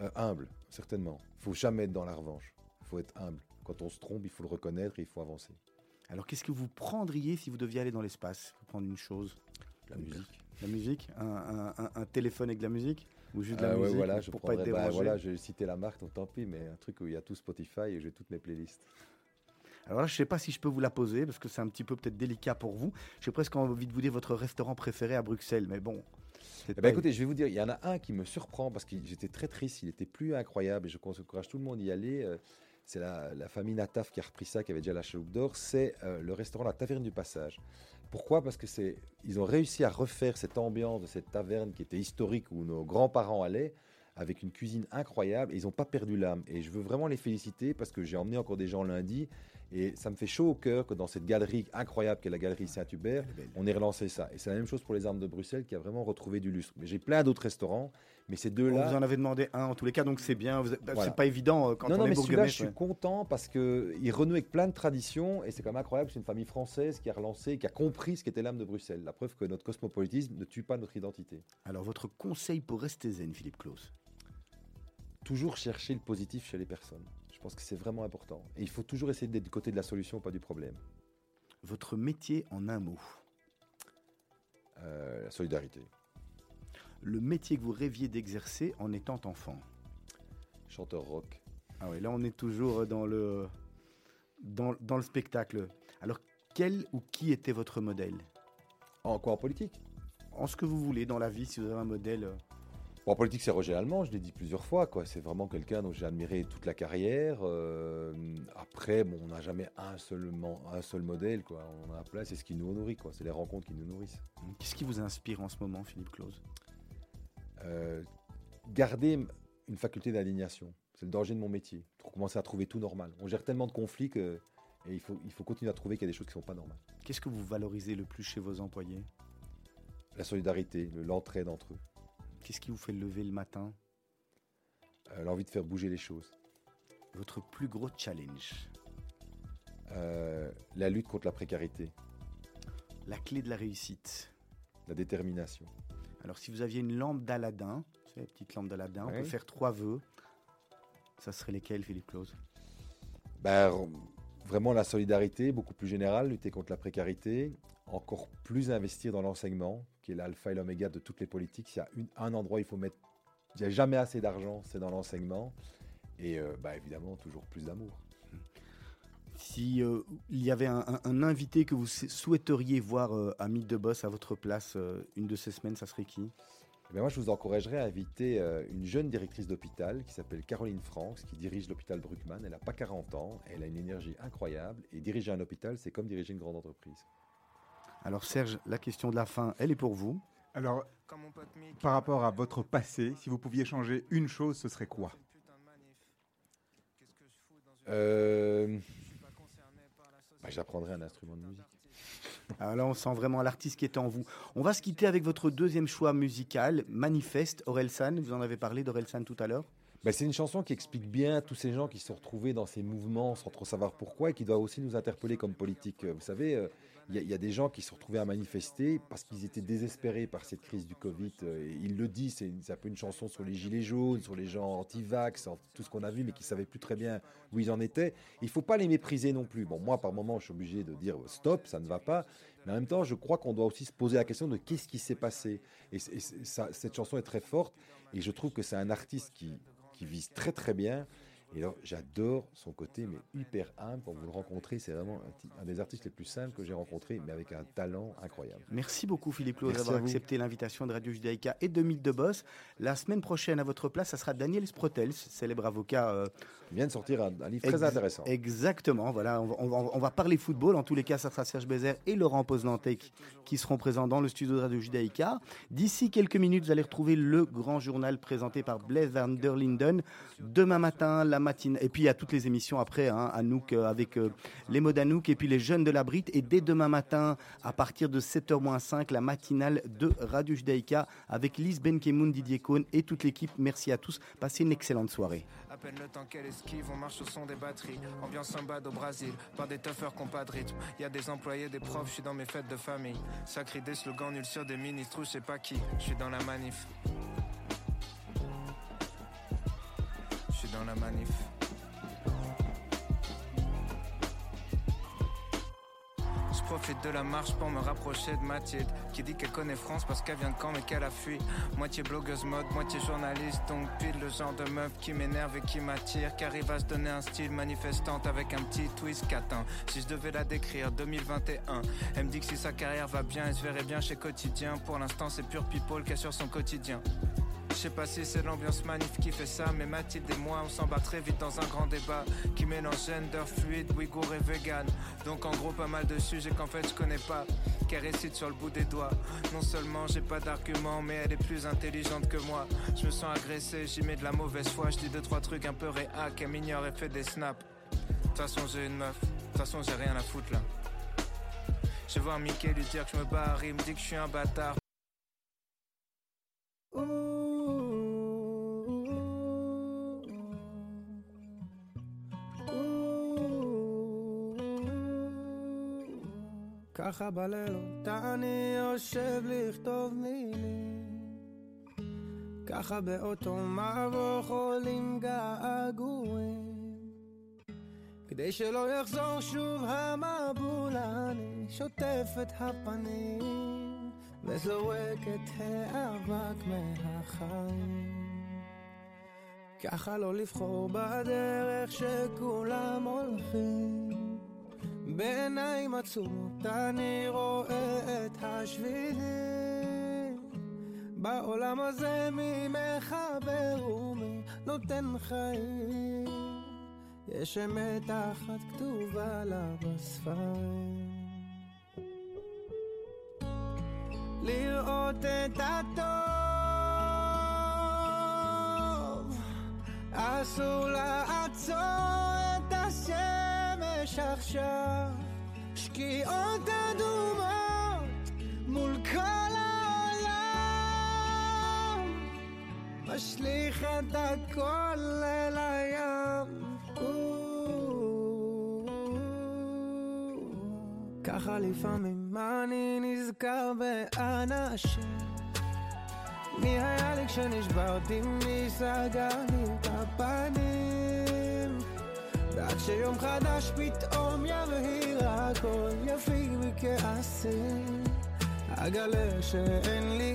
Euh, humble, certainement. Il faut jamais être dans la revanche. Il faut être humble. Quand on se trompe, il faut le reconnaître et il faut avancer. Alors qu'est-ce que vous prendriez si vous deviez aller dans l'espace? Faut prendre une chose? La musique. La musique? Un, un- un- un téléphone avec de la musique? Ou juste de la ouais, musique voilà, je pour pas être prendrais. bah, dérangé? voilà, j'ai cité la marque, donc tant pis, mais un truc où il y a tout Spotify et j'ai toutes mes playlists. Alors là, je sais pas si je peux vous la poser parce que c'est un petit peu peut-être délicat pour vous. J'ai presque envie de vous dire votre restaurant préféré à Bruxelles, mais bon. Eh ben, écoutez, je vais vous dire, il y en a un qui me surprend parce que j'étais très triste, il était plus incroyable et je encourage tout le monde d'y aller. euh, C'est la, la famille Nataf qui a repris ça, qui avait déjà la chaloupe d'or. C'est euh, le restaurant La Taverne du Passage. Pourquoi? Parce que c'est, ils ont réussi à refaire cette ambiance de cette taverne qui était historique où nos grands-parents allaient avec une cuisine incroyable et ils n'ont pas perdu l'âme. Et je veux vraiment les féliciter parce que j'ai emmené encore des gens lundi et ça me fait chaud au cœur que dans cette galerie incroyable qu'est la galerie Saint-Hubert, on ait relancé ça. Et c'est la même chose pour les armes de Bruxelles qui a vraiment retrouvé du lustre. Mais j'ai plein d'autres restaurants, mais ces deux-là. vous en avait demandé un en tous les cas, donc c'est bien. Vous Voilà. C'est pas évident euh, quand non, on non, est mais celui-là, je suis content parce qu'il renoue avec plein de traditions et c'est quand même incroyable. C'est une famille française qui a relancé, qui a compris ce qu'était l'âme de Bruxelles. La preuve que notre cosmopolitisme ne tue pas notre identité. Alors votre conseil pour rester zen, Philippe Claus? Toujours chercher le positif chez les personnes. Je pense que c'est vraiment important. Et il faut toujours essayer d'être du côté de la solution, pas du problème. Votre métier en un mot. Euh, la solidarité. Le métier que vous rêviez d'exercer en étant enfant. Chanteur rock. Ah ouais, là on est toujours dans le, dans, dans le spectacle. Alors quel ou qui était votre modèle? En quoi? En politique? En ce que vous voulez dans la vie, si vous avez un modèle. Bon, En politique, c'est Roger Allemand, je l'ai dit plusieurs fois. quoi. C'est vraiment quelqu'un dont j'ai admiré toute la carrière. Euh, après, bon, on n'a jamais un seul, man- un seul modèle. Quoi. On a plein, c'est ce qui nous nourrit. quoi. C'est les rencontres qui nous nourrissent. Qu'est-ce qui vous inspire en ce moment, Philippe Claus Euh, garder une faculté d'indignation, c'est le danger de mon métier. Pour commencer à trouver tout normal. On gère tellement de conflits que et il, faut, il faut continuer à trouver qu'il y a des choses qui ne sont pas normales. Qu'est-ce que vous valorisez le plus chez vos employés? La solidarité, le- l'entraide entre eux, Qu'est-ce qui vous fait lever le matin? Euh, l'envie de faire bouger les choses. Votre plus gros challenge? Euh, la lutte contre la précarité, La clé de la réussite la détermination. Alors, si vous aviez une lampe d'Aladin, la petite lampe d'Aladin, on peut faire trois vœux. Ça serait lesquels, Philippe Claus? Ben, vraiment la solidarité, beaucoup plus générale, lutter contre la précarité, encore plus investir dans l'enseignement, qui est l'alpha et l'oméga de toutes les politiques. S'il y a une- un endroit où il faut mettre, il n'y a jamais assez d'argent, c'est dans l'enseignement. Et euh, ben, évidemment, toujours plus d'amour. Si euh, il y avait un, un- un invité que vous souhaiteriez voir euh, à Mythe de Boss à votre place une de ces semaines, ça serait qui? Eh bien, moi, je vous encouragerais à inviter une jeune directrice d'hôpital qui s'appelle Caroline Franks, qui dirige l'hôpital Bruckmann. Elle n'a pas 40 ans, elle a une énergie incroyable. Et diriger un hôpital, c'est comme diriger une grande entreprise. Alors, Serge, la question de la fin, elle est pour vous. Alors, par rapport à votre passé, si vous pouviez changer une chose, ce serait quoi? Euh, bah, J'apprendrai un instrument de musique. Alors là, on sent vraiment l'artiste qui est en vous. On va se quitter avec votre deuxième choix musical, Manifeste, Orelsan. Vous en avez parlé d'Orelsan tout à l'heure. Bah, c'est une chanson qui explique bien tous ces gens qui se sont retrouvés dans ces mouvements sans trop savoir pourquoi et qui doit aussi nous interpeller comme politique. Vous savez, euh, il y, a- des gens qui se sont retrouvés à manifester parce qu'ils étaient désespérés par cette crise du Covid. euh, et il le dit, c'est un peu une chanson sur les gilets jaunes, sur les gens anti-vax, tout ce qu'on a vu, mais qui ne savaient plus très bien où ils en étaient. Il ne faut pas les mépriser non plus. Bon, moi, par moment, je suis obligé de dire euh, stop, ça ne va pas. Mais en même temps, je crois qu'on doit aussi se poser la question de qu'est-ce qui s'est passé. Et, cette chanson est très forte. Et je trouve que c'est un artiste qui, qui vise très très bien. Et alors, j'adore son côté, mais hyper humble. Quand vous le rencontrez, c'est vraiment un, des artistes les plus simples que j'ai rencontré, mais avec un talent incroyable. Merci beaucoup Philippe Claude Merci d'avoir accepté l'invitation de Radio Judaïka et de Mythe de Boss. La semaine prochaine, à votre place, ça sera Daniel Sprotels, célèbre avocat. euh, Il vient de sortir un, un livre très ex- intéressant. Exactement, voilà, on va, on va- on va parler football. En tous les cas, ça sera Serge Bézère et Laurent Poznantet qui, qui seront présents dans le studio de Radio Judaïka. D'ici quelques minutes, vous allez retrouver le grand journal présenté par Blaise Van der Linden. Demain matin, la matinée. Et puis, il y a toutes les émissions après, hein, Anouk, euh, avec euh, les mots d'Anouk et puis les jeunes de la Brite. Et dès demain matin, à partir de 7h-5, la matinale de Radio Judaïka avec Lise Benkemoun, Didier Cohn et toute l'équipe. Merci à tous. Passez une excellente soirée. À peine le temps qu'elle esquive, on marche au son des batteries. Ambiance sambade au Brésil, par des tuffers qui ont pas de rythme. Y a des employés, des profs, je suis dans mes fêtes de famille. Sacré des slogans nuls sur des ministres ou je sais pas qui. Je suis dans la manif. Dans la manif. Je profite de la marche pour me rapprocher de Mathilde Qui dit qu'elle connaît France parce qu'elle vient de Caen mais qu'elle a fui. Moitié blogueuse mode, moitié journaliste Donc pile le genre de meuf qui m'énerve et qui m'attire Qui arrive à se donner un style manifestante avec un petit twist catin. Si je devais la décrire, 2021 Elle me dit que si sa carrière va bien, elle se verrait bien chez Quotidien. Pour l'instant c'est pure people qu'elle sur son quotidien je sais pas si c'est l'ambiance manif qui fait ça, mais Mathilde et moi on s'embarque très vite dans un grand débat qui mélange gender fluide, ouïghour et vegan. Donc en gros pas mal de sujets qu'en fait je connais pas, qu'elle récite sur le bout des doigts. Non seulement j'ai pas d'argument, mais elle est plus intelligente que moi. Je me sens agressé, j'y mets de la mauvaise foi, je dis deux trois trucs un peu réac, elle m'ignore et fait des snaps. De toute façon j'ai une meuf, de toute façon j'ai rien à foutre là. Je vais voir Mickey lui dire que je me barre, il me dit que je suis un bâtard. ככה בלילות אני יושב לכתוב מילים. ככה באותו מבוך עולים געגועים. כדי שלא יחזור שוב המבול אני שוטף את הפנים וזורק את האבק מהחיים. ככה לא לבחור בדרך שכולם הולכים בעיניים עצומות אני רואה את השבילים. בעולם הזה מי מחבר ומי נותן חיים? יש אמת אחת כתובה לה בספרים. לראות את הטוב אסור לעצור את השמש עכשיו, שקיעות אדומות מול כל העולם, משליך את הכל אל הים. ככה לפעמים אני נזכר באנשים מי היה לי כשנשברתי? מי סגר לי את הפנים? ועד שיום חדש פתאום יבהיר הכל, יפיג מכעסים. אגלה שאין לי